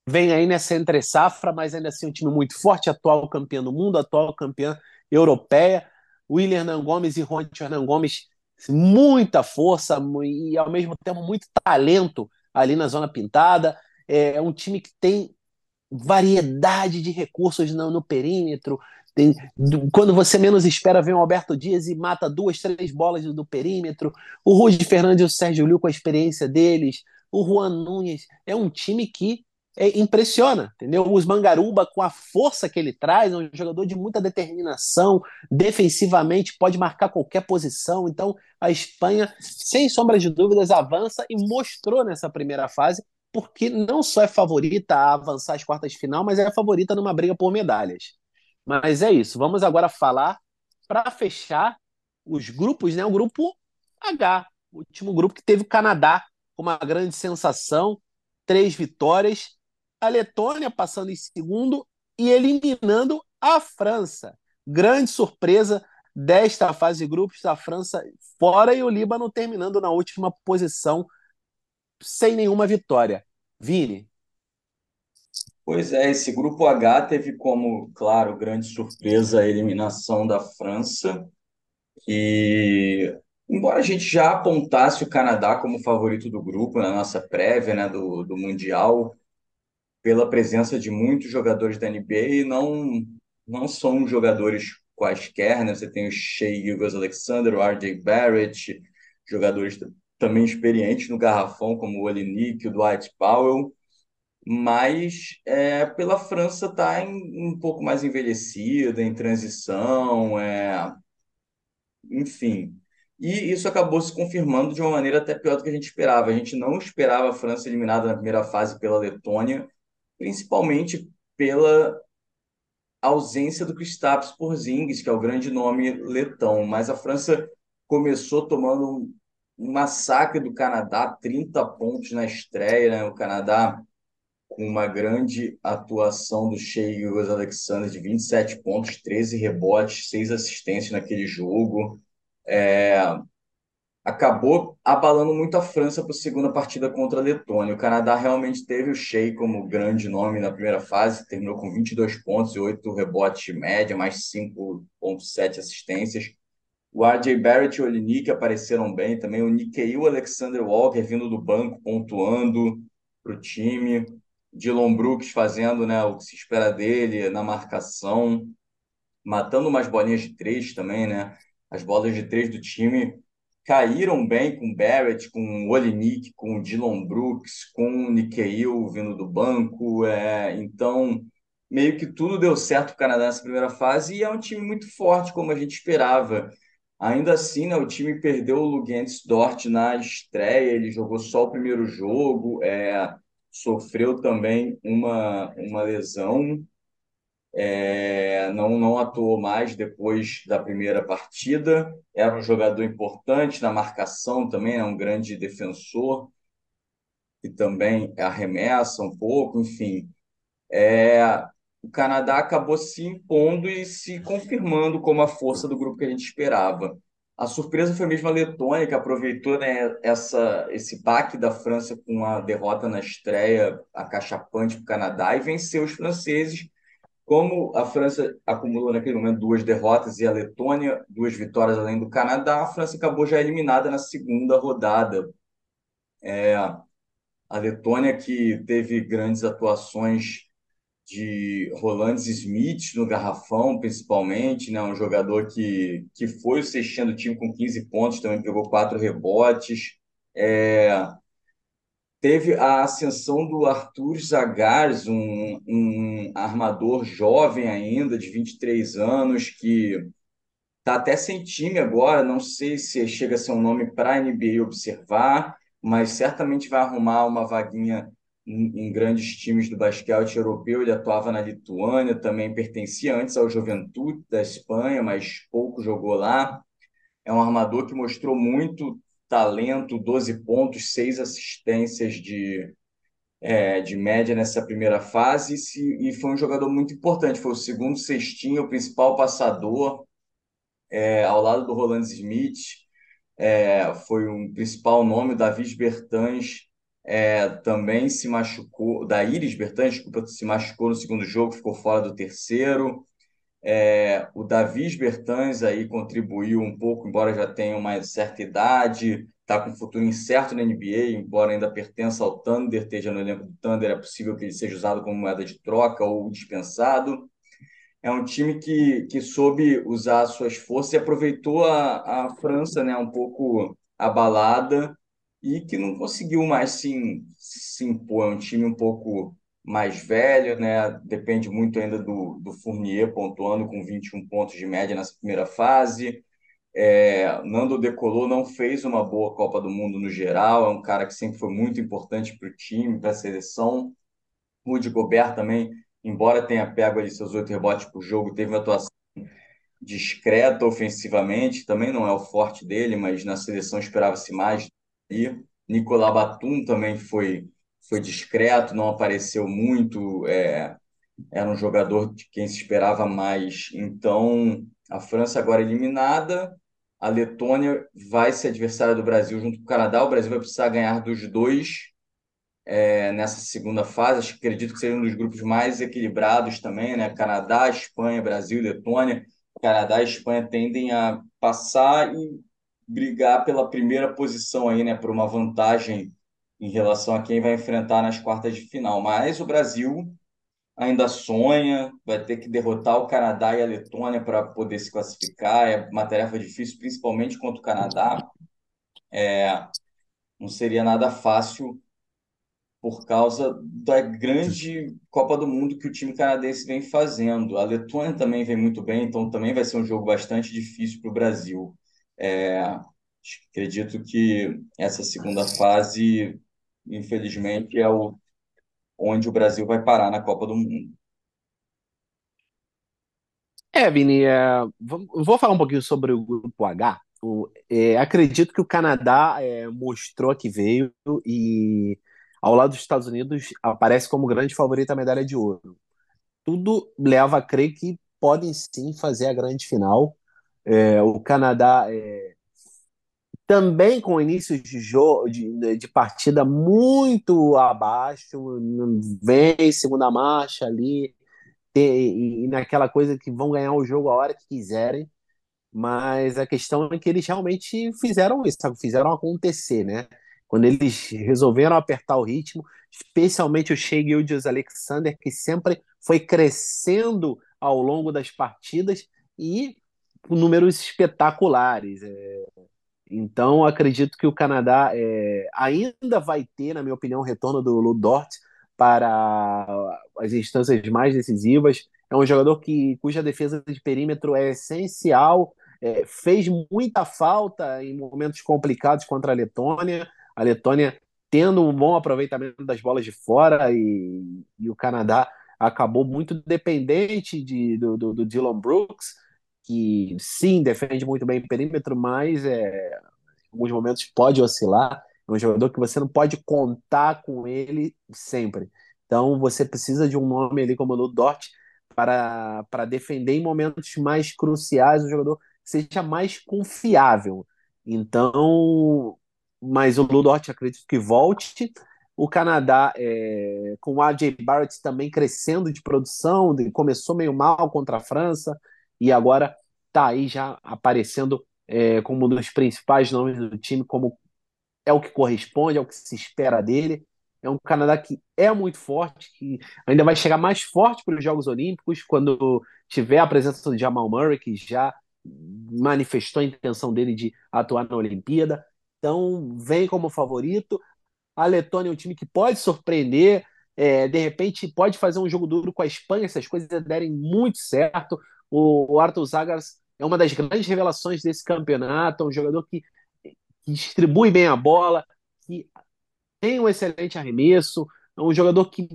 vem aí nessa entre safra, mas ainda assim um time muito forte, atual campeão do mundo, atual campeã europeia. William Hernan Gomes e Juan Hernan Gomes, muita força e ao mesmo tempo muito talento ali na zona pintada. É um time que tem variedade de recursos no, no perímetro. Tem, quando você menos espera, vem o Alberto Dias e mata duas, três bolas do, do perímetro. O Rudi Fernandes e o Sérgio Liu com a experiência deles. O Juan Nunes. É um time que é, impressiona, entendeu? Os Mangaruba, com a força que ele traz, é um jogador de muita determinação, defensivamente pode marcar qualquer posição. Então, a Espanha, sem sombra de dúvidas, avança e mostrou nessa primeira fase porque não só é favorita a avançar às quartas de final, mas é a favorita numa briga por medalhas. Mas é isso. Vamos agora falar para fechar os grupos, né? O grupo H, o último grupo que teve o Canadá uma grande sensação, três vitórias, a Letônia passando em segundo e eliminando a França. Grande surpresa desta fase de grupos, a França fora e o Líbano terminando na última posição sem nenhuma vitória. Vini. Pois é, esse grupo H teve como, claro, grande surpresa a eliminação da França, que embora a gente já apontasse o Canadá como favorito do grupo na nossa prévia, né, do, do Mundial, pela presença de muitos jogadores da NBA, não, não são jogadores quaisquer, né? Você tem o Shea Gilgis Alexander, o RJ Barrett, jogadores também experientes no garrafão, como o Olinik, o Dwight Powell, mas é, pela França está um pouco mais envelhecida, em transição, é, enfim. E isso acabou se confirmando de uma maneira até pior do que a gente esperava. A gente não esperava a França eliminada na primeira fase pela Letônia, principalmente pela ausência do Kristaps Porzingis, que é o grande nome letão. Mas a França começou tomando massacre do Canadá, 30 pontos na estreia, né? O Canadá com uma grande atuação do Shea Alexander de 27 pontos, 13 rebotes, 6 assistências naquele jogo. É, acabou abalando muito a França para a segunda partida contra a Letônia. O Canadá realmente teve o Shea como grande nome na primeira fase, terminou com 22 pontos e 8 rebotes média, mais 5,7 assistências. O RJ Barrett e o Olinik apareceram bem também. O Nikeil Alexander Walker vindo do banco, pontuando para o time. Dylan Brooks fazendo né, o que se espera dele na marcação, matando umas bolinhas de três também, né? As bolas de três do time caíram bem com Barrett, com Olinik, com Dylan Brooks, com Nikeil vindo do banco. É, então, meio que tudo deu certo o Canadá nessa primeira fase e é um time muito forte, como a gente esperava. Ainda assim, né, o time perdeu o Luguentes Dort na estreia, ele jogou só o primeiro jogo, é, sofreu também uma, uma lesão é, não, não atuou mais depois da primeira partida. Era um jogador importante na marcação também, é um grande defensor e também arremessa um pouco, enfim. É, o Canadá acabou se impondo e se confirmando como a força do grupo que a gente esperava. A surpresa foi mesmo a Letônia, que aproveitou né, essa, esse baque da França com a derrota na estreia acachapante para o Canadá e venceu os franceses como a França acumulou naquele momento duas derrotas e a Letônia duas vitórias além do Canadá, a França acabou já eliminada na segunda rodada. É, a Letônia que teve grandes atuações de Roland Smith no garrafão, principalmente, né? um jogador que, que foi o sextinho do time com 15 pontos, também pegou quatro rebotes. É, teve a ascensão do Arthur Zagares, um, um armador jovem ainda, de 23 anos, que está até sem time agora, não sei se chega a ser um nome para a NBA observar, mas certamente vai arrumar uma vaguinha em, em, grandes times do basquete europeu. Ele atuava na Lituânia, também pertencia antes ao Juventude da Espanha, mas pouco jogou lá. É um armador que mostrou muito talento, 12 pontos, 6 assistências de, é, de média nessa primeira fase e, foi um jogador muito importante. Foi o segundo cestinho, o principal passador, é, ao lado do Roland Smith. É, foi um principal nome, o Davis Bertans é, também se machucou, da Iris Bertans, desculpa, se machucou no segundo jogo, ficou fora do terceiro. É, o Davis Bertans aí contribuiu um pouco, embora já tenha uma certa idade, está com um futuro incerto na NBA, embora ainda pertença ao Thunder, esteja no elenco do Thunder, é possível que ele seja usado como moeda de troca ou dispensado. É um time que, que soube usar suas forças e aproveitou a, a França né, um pouco abalada e que não conseguiu mais se, se impor. É um time um pouco mais velho, né? Depende muito ainda do, do Fournier pontuando com 21 pontos de média nessa primeira fase. É, Nando Decolou não fez uma boa Copa do Mundo no geral, é um cara que sempre foi muito importante para o time, para a seleção. Rudy Gobert também, embora tenha pego ali seus oito rebotes por jogo, teve uma atuação discreta ofensivamente, também não é o forte dele, mas na seleção esperava-se mais. E Nicolas Batum também foi foi discreto, não apareceu muito, é, era um jogador de quem se esperava mais. Então, a França agora eliminada, a Letônia vai ser adversária do Brasil junto com o Canadá. O Brasil vai precisar ganhar dos dois é, nessa segunda fase. Acredito que seja um dos grupos mais equilibrados também, né? Canadá, Espanha, Brasil Letônia. Canadá e Espanha tendem a passar e brigar pela primeira posição aí, né, por uma vantagem em relação a quem vai enfrentar nas quartas de final. Mas o Brasil ainda sonha, vai ter que derrotar o Canadá e a Letônia para poder se classificar. É uma tarefa difícil, principalmente contra o Canadá. É, não seria nada fácil por causa da grande Copa do Mundo que o time canadense vem fazendo. A Letônia também vem muito bem, então também vai ser um jogo bastante difícil para o Brasil. É, acredito que essa segunda fase, infelizmente, é o, onde o Brasil vai parar na Copa do Mundo. É, Vini, é, vou falar um pouquinho sobre o grupo H. O, é, acredito que o Canadá é, mostrou que veio e, ao lado dos Estados Unidos, aparece como grande favorito à medalha de ouro. Tudo leva a crer que podem sim fazer a grande final. É, o Canadá é, também com inícios de, jogo, de, de, partida muito abaixo, vem segunda marcha ali, e, e, naquela coisa que vão ganhar o jogo a hora que quiserem, mas a questão é que eles realmente fizeram isso, fizeram acontecer, né? Quando eles resolveram apertar o ritmo, especialmente o Shea Gildius Alexander, que sempre foi crescendo ao longo das partidas e números espetaculares. É, então, acredito que o Canadá é, ainda vai ter, na minha opinião, o retorno do Ludort para as instâncias mais decisivas. É um jogador que, cuja defesa de perímetro é essencial, é, fez muita falta em momentos complicados contra a Letônia. A Letônia tendo um bom aproveitamento das bolas de fora e, e o Canadá acabou muito dependente de, do, do, do Dylan Brooks que sim, defende muito bem o perímetro, mas é, em alguns momentos pode oscilar. É um jogador que você não pode contar com ele sempre. Então você precisa de um nome ali como o Ludort para, para defender em momentos mais cruciais, um jogador que seja mais confiável. Então, mas o Ludort acredito que volte. O Canadá, é, com o AJ Barrett também crescendo de produção, começou meio mal contra a França, e agora está aí já aparecendo é, como um dos principais nomes do time, como é o que corresponde, é o que se espera dele. É um Canadá que é muito forte, que ainda vai chegar mais forte para os Jogos Olímpicos quando tiver a presença do Jamal Murray, que já manifestou a intenção dele de atuar na Olimpíada. Então, vem como favorito. A Letônia é um time que pode surpreender, é, de repente pode fazer um jogo duro com a Espanha se as coisas derem muito certo. O, Arthur Zagars é uma das grandes revelações desse campeonato, é um jogador que, que distribui bem a bola, que tem um excelente arremesso, é um jogador que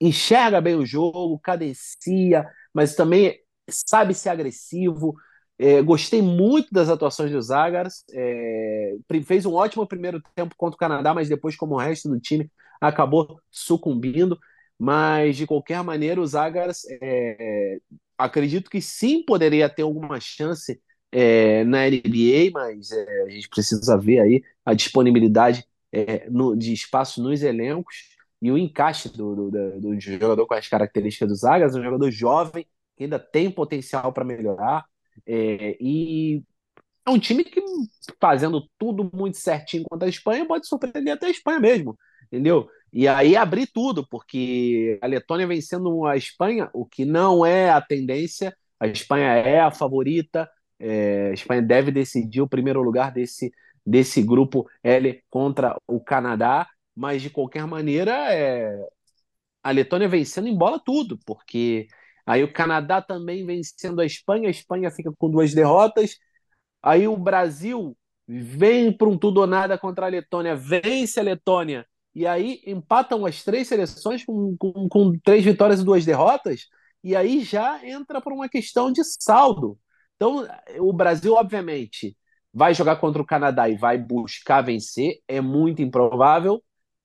enxerga bem o jogo, cadencia, mas também sabe ser agressivo. É, gostei muito das atuações do Zagars. É, fez um ótimo primeiro tempo contra o Canadá, mas depois, como o resto do time, acabou sucumbindo. Mas, de qualquer maneira, o Zagars é, acredito que sim poderia ter alguma chance é, na NBA, mas é, a gente precisa ver aí a disponibilidade é, no, de espaço nos elencos e o encaixe do, do, do, jogador com as características dos Zagas, um jogador jovem que ainda tem potencial para melhorar é, e é um time que fazendo tudo muito certinho contra a Espanha pode surpreender até a Espanha mesmo, entendeu? E aí abrir tudo, porque a Letônia vencendo a Espanha, o que não é a tendência, a Espanha é a favorita, é, a Espanha deve decidir o primeiro lugar desse, desse grupo L contra o Canadá, mas de qualquer maneira é, a Letônia vencendo embola tudo, porque aí o Canadá também vencendo a Espanha, a Espanha fica com duas derrotas, aí o Brasil vem para um tudo ou nada contra a Letônia, vence a Letônia e aí empatam as três seleções com, com, com três vitórias e duas derrotas, e aí já entra por uma questão de saldo. Então, o Brasil, obviamente, vai jogar contra o Canadá e vai buscar vencer, é muito improvável,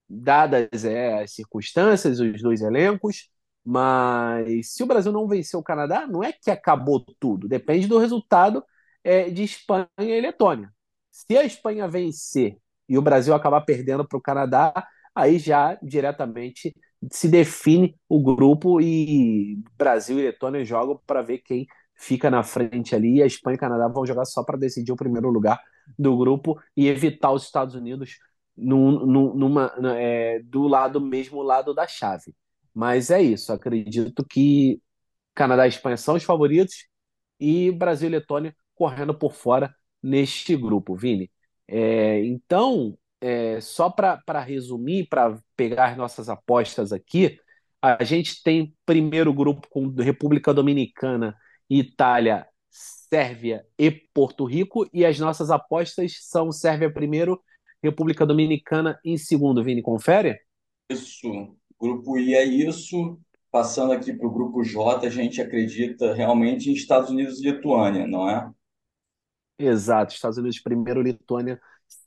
dadas é, as circunstâncias, os dois elencos, mas se o Brasil não vencer o Canadá, não é que acabou tudo, depende do resultado é, de Espanha e Letônia. Se a Espanha vencer e o Brasil acabar perdendo para o Canadá, aí já diretamente se define o grupo e Brasil e Letônia jogam para ver quem fica na frente ali. E a Espanha e o Canadá vão jogar só para decidir o primeiro lugar do grupo e evitar os Estados Unidos num, num, numa, é, do lado mesmo lado da chave. Mas é isso, acredito que Canadá e Espanha são os favoritos e Brasil e Letônia correndo por fora neste grupo, Vini. É, então, é, só para resumir, para pegar nossas apostas aqui, a gente tem primeiro grupo com República Dominicana, Itália, Sérvia e Porto Rico, e as nossas apostas são Sérvia primeiro, República Dominicana em segundo. Vini, confere? Isso. Grupo I é isso. Passando aqui para o grupo J, a gente acredita realmente em Estados Unidos e Lituânia, não é? Exato, Estados Unidos primeiro, Lituânia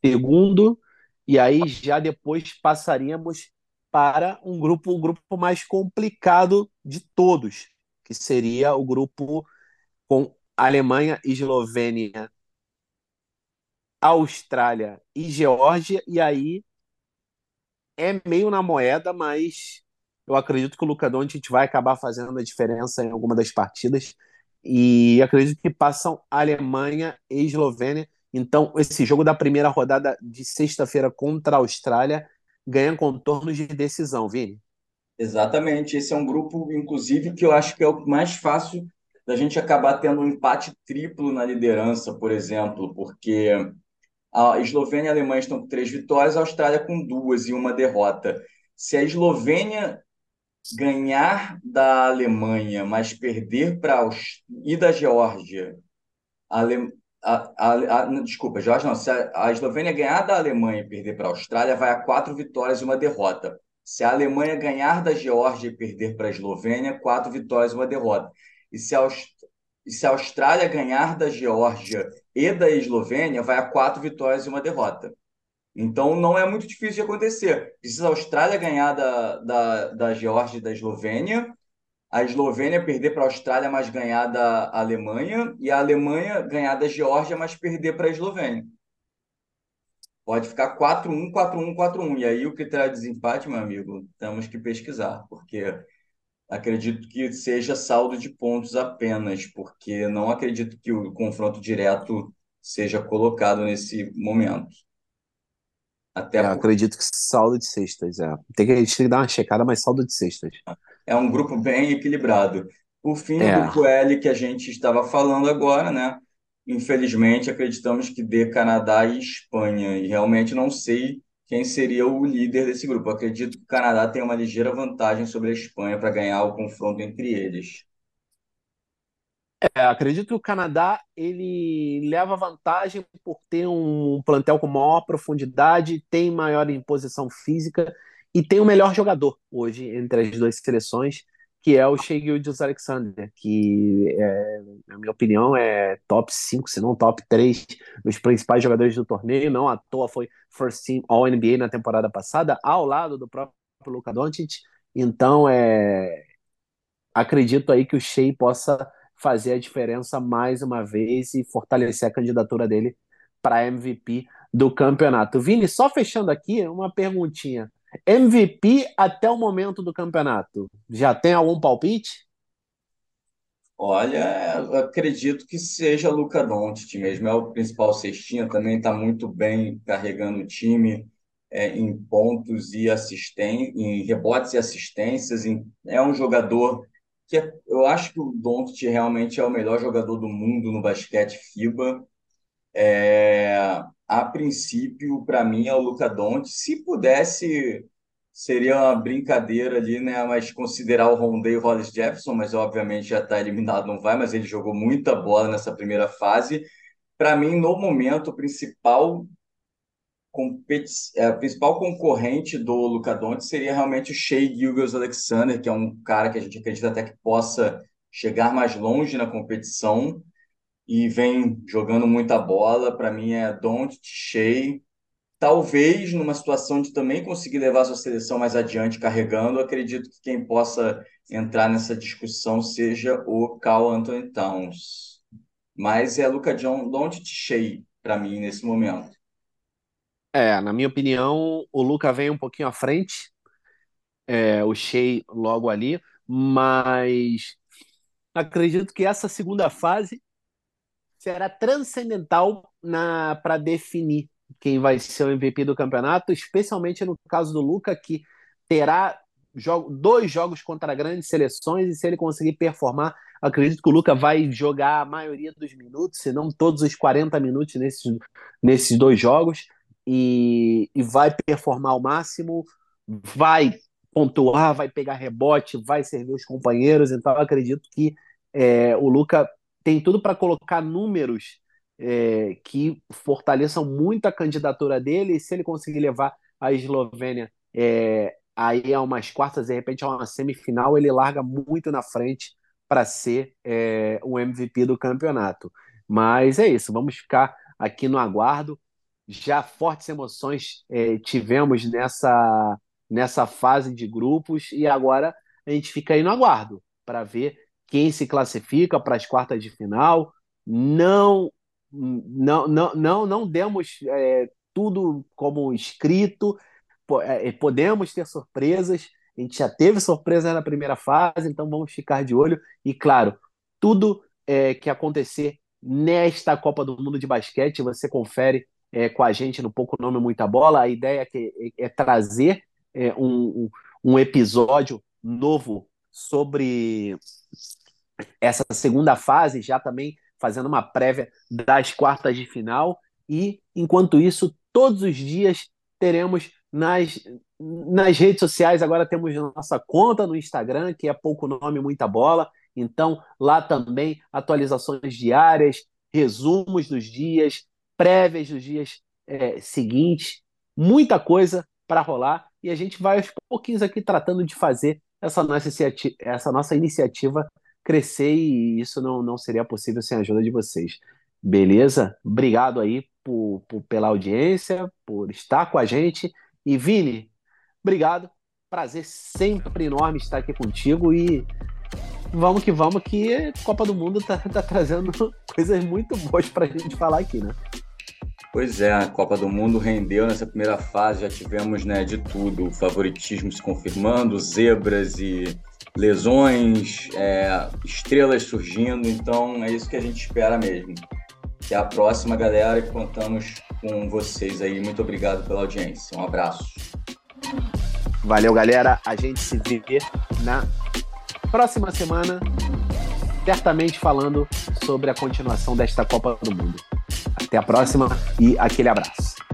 segundo, e aí já depois passaríamos para um grupo, o grupo mais complicado de todos, que seria o grupo com Alemanha, Eslovênia, Austrália e Geórgia, e aí é meio na moeda, mas eu acredito que o Luka Doncic vai acabar fazendo a diferença em alguma das partidas, e acredito que passam Alemanha e Eslovênia, então esse jogo da primeira rodada de sexta-feira contra a Austrália ganha contornos de decisão, Vini. Exatamente, esse é um grupo, inclusive, que eu acho que é o mais fácil da gente acabar tendo um empate triplo na liderança, por exemplo, porque a Eslovênia e a Alemanha estão com três vitórias, a Austrália com duas e uma derrota. Se a Eslovênia ganhar da Alemanha, mas perder para e da Geórgia, a, a, a, a, desculpa, Jorge, não. Se a, a Eslovênia ganhar da Alemanha e perder para a Austrália, vai a quatro vitórias e uma derrota. Se a Alemanha ganhar da Geórgia e perder para a Eslovênia, quatro vitórias e uma derrota. E se a, e se a Austrália ganhar da Geórgia e da Eslovênia, vai a quatro vitórias e uma derrota. Então não é muito difícil de acontecer. Precisa a Austrália ganhar da, da, da Geórgia e da Eslovênia a Eslovênia perder para a Austrália, mas ganhar da Alemanha, e a Alemanha ganhar da Geórgia, mas perder para a Eslovênia. Pode ficar 4-1, 4-1, 4-1. E aí o critério de desempate, meu amigo, temos que pesquisar, porque acredito que seja saldo de pontos apenas, porque não acredito que o confronto direto seja colocado nesse momento. Até é, por... acredito que saldo de sextas, é. Tem que, a gente tem que dar uma checada, mas saldo de sextas é um grupo bem equilibrado. Por fim, é. o grupo L que a gente estava falando agora, né? Infelizmente, acreditamos que dê Canadá e Espanha. E realmente não sei quem seria o líder desse grupo. acredito que o Canadá tem uma ligeira vantagem sobre a Espanha para ganhar o confronto entre eles. É, acredito que o Canadá ele leva vantagem por ter um plantel com maior profundidade, tem maior imposição física e tem o melhor jogador hoje entre as duas seleções, que é o Shea Gildas Alexander, que, é, na minha opinião, é top 5, se não top 3 dos principais jogadores do torneio. Não à toa foi First Team All-NBA na temporada passada, ao lado do próprio Luka Doncic. Então, é, acredito aí que o Shea possa fazer a diferença mais uma vez e fortalecer a candidatura dele para MVP do campeonato. Vini, só fechando aqui, uma perguntinha. MVP até o momento do campeonato. Já tem algum palpite? Olha, acredito que seja Luca Doncic mesmo, é o principal cestinha, também está muito bem carregando o time é, em pontos e assistência, em rebotes e assistências. Em, é um jogador que é, eu acho que o Doncic realmente é o melhor jogador do mundo no basquete FIBA. É, a princípio, para mim, é o Luca Doncic. Se pudesse, seria uma brincadeira ali, né? Mas considerar o Rondé e o Hollis Jefferson, mas obviamente já está eliminado, não vai, mas ele jogou muita bola nessa primeira fase. Para mim, no momento, o principal competi é, principal concorrente do Luca Doncic seria realmente o Shea Gilgeous Alexander, que é um cara que a gente acredita até que possa chegar mais longe na competição e vem jogando muita bola. Para mim é Don't Shea. Talvez numa situação de também conseguir levar sua seleção mais adiante carregando, acredito que quem possa entrar nessa discussão seja o Carl Anthony Towns. Mas é Luca John Don't Shea para mim nesse momento. É, na minha opinião, o Luca vem um pouquinho à frente, é, o Shea logo ali, mas acredito que essa segunda fase será transcendental para definir quem vai ser o MVP do campeonato, especialmente no caso do Luca, que terá jogo, dois jogos contra grandes seleções, e se ele conseguir performar, acredito que o Luca vai jogar a maioria dos minutos, se não todos os 40 minutos nesses, nesses dois jogos, e, e vai performar ao máximo, vai pontuar, vai pegar rebote, vai servir os companheiros, então acredito que é, o Luca tem tudo para colocar números é, que fortaleçam muito a candidatura dele, e se ele conseguir levar a Eslovênia é, aí a umas quartas, de repente a uma semifinal, ele larga muito na frente para ser é, o MVP do campeonato. Mas é isso, vamos ficar aqui no aguardo. Já fortes emoções é, tivemos nessa, nessa fase de grupos e agora a gente fica aí no aguardo para ver quem se classifica para as quartas de final. Não, não, não, não, não demos é, tudo como escrito. É, podemos ter surpresas. A gente já teve surpresa na primeira fase, então vamos ficar de olho. E claro, tudo é, que acontecer nesta Copa do Mundo de Basquete, você confere é, com a gente no Pouco Nome Muita Bola. A ideia é, é, é trazer é, um, um episódio novo sobre essa segunda fase, já também fazendo uma prévia das quartas de final. E, enquanto isso, todos os dias teremos nas, nas redes sociais. Agora temos nossa conta no Instagram, que é pouco nome, muita bola. Então, lá também atualizações diárias, resumos dos dias, prévias dos dias é, seguintes, muita coisa para rolar. E a gente vai aos pouquinhos aqui tratando de fazer essa nossa, essa nossa iniciativa crescer e isso não, não seria possível sem a ajuda de vocês. Beleza? Obrigado aí por, por, pela audiência, por estar com a gente. E Vini, obrigado. Prazer sempre enorme estar aqui contigo e vamos que vamos que Copa do Mundo tá, tá trazendo [laughs] coisas muito boas para a gente falar aqui, né? Pois é, a Copa do Mundo rendeu nessa primeira fase, já tivemos né, de tudo, o favoritismo se confirmando, zebras e lesões, é, estrelas surgindo, então é isso que a gente espera mesmo. Até a próxima, galera, e contamos com vocês aí. Muito obrigado pela audiência. Um abraço. Valeu, galera. A gente se vê na próxima semana, certamente falando sobre a continuação desta Copa do Mundo. Até a próxima e aquele abraço.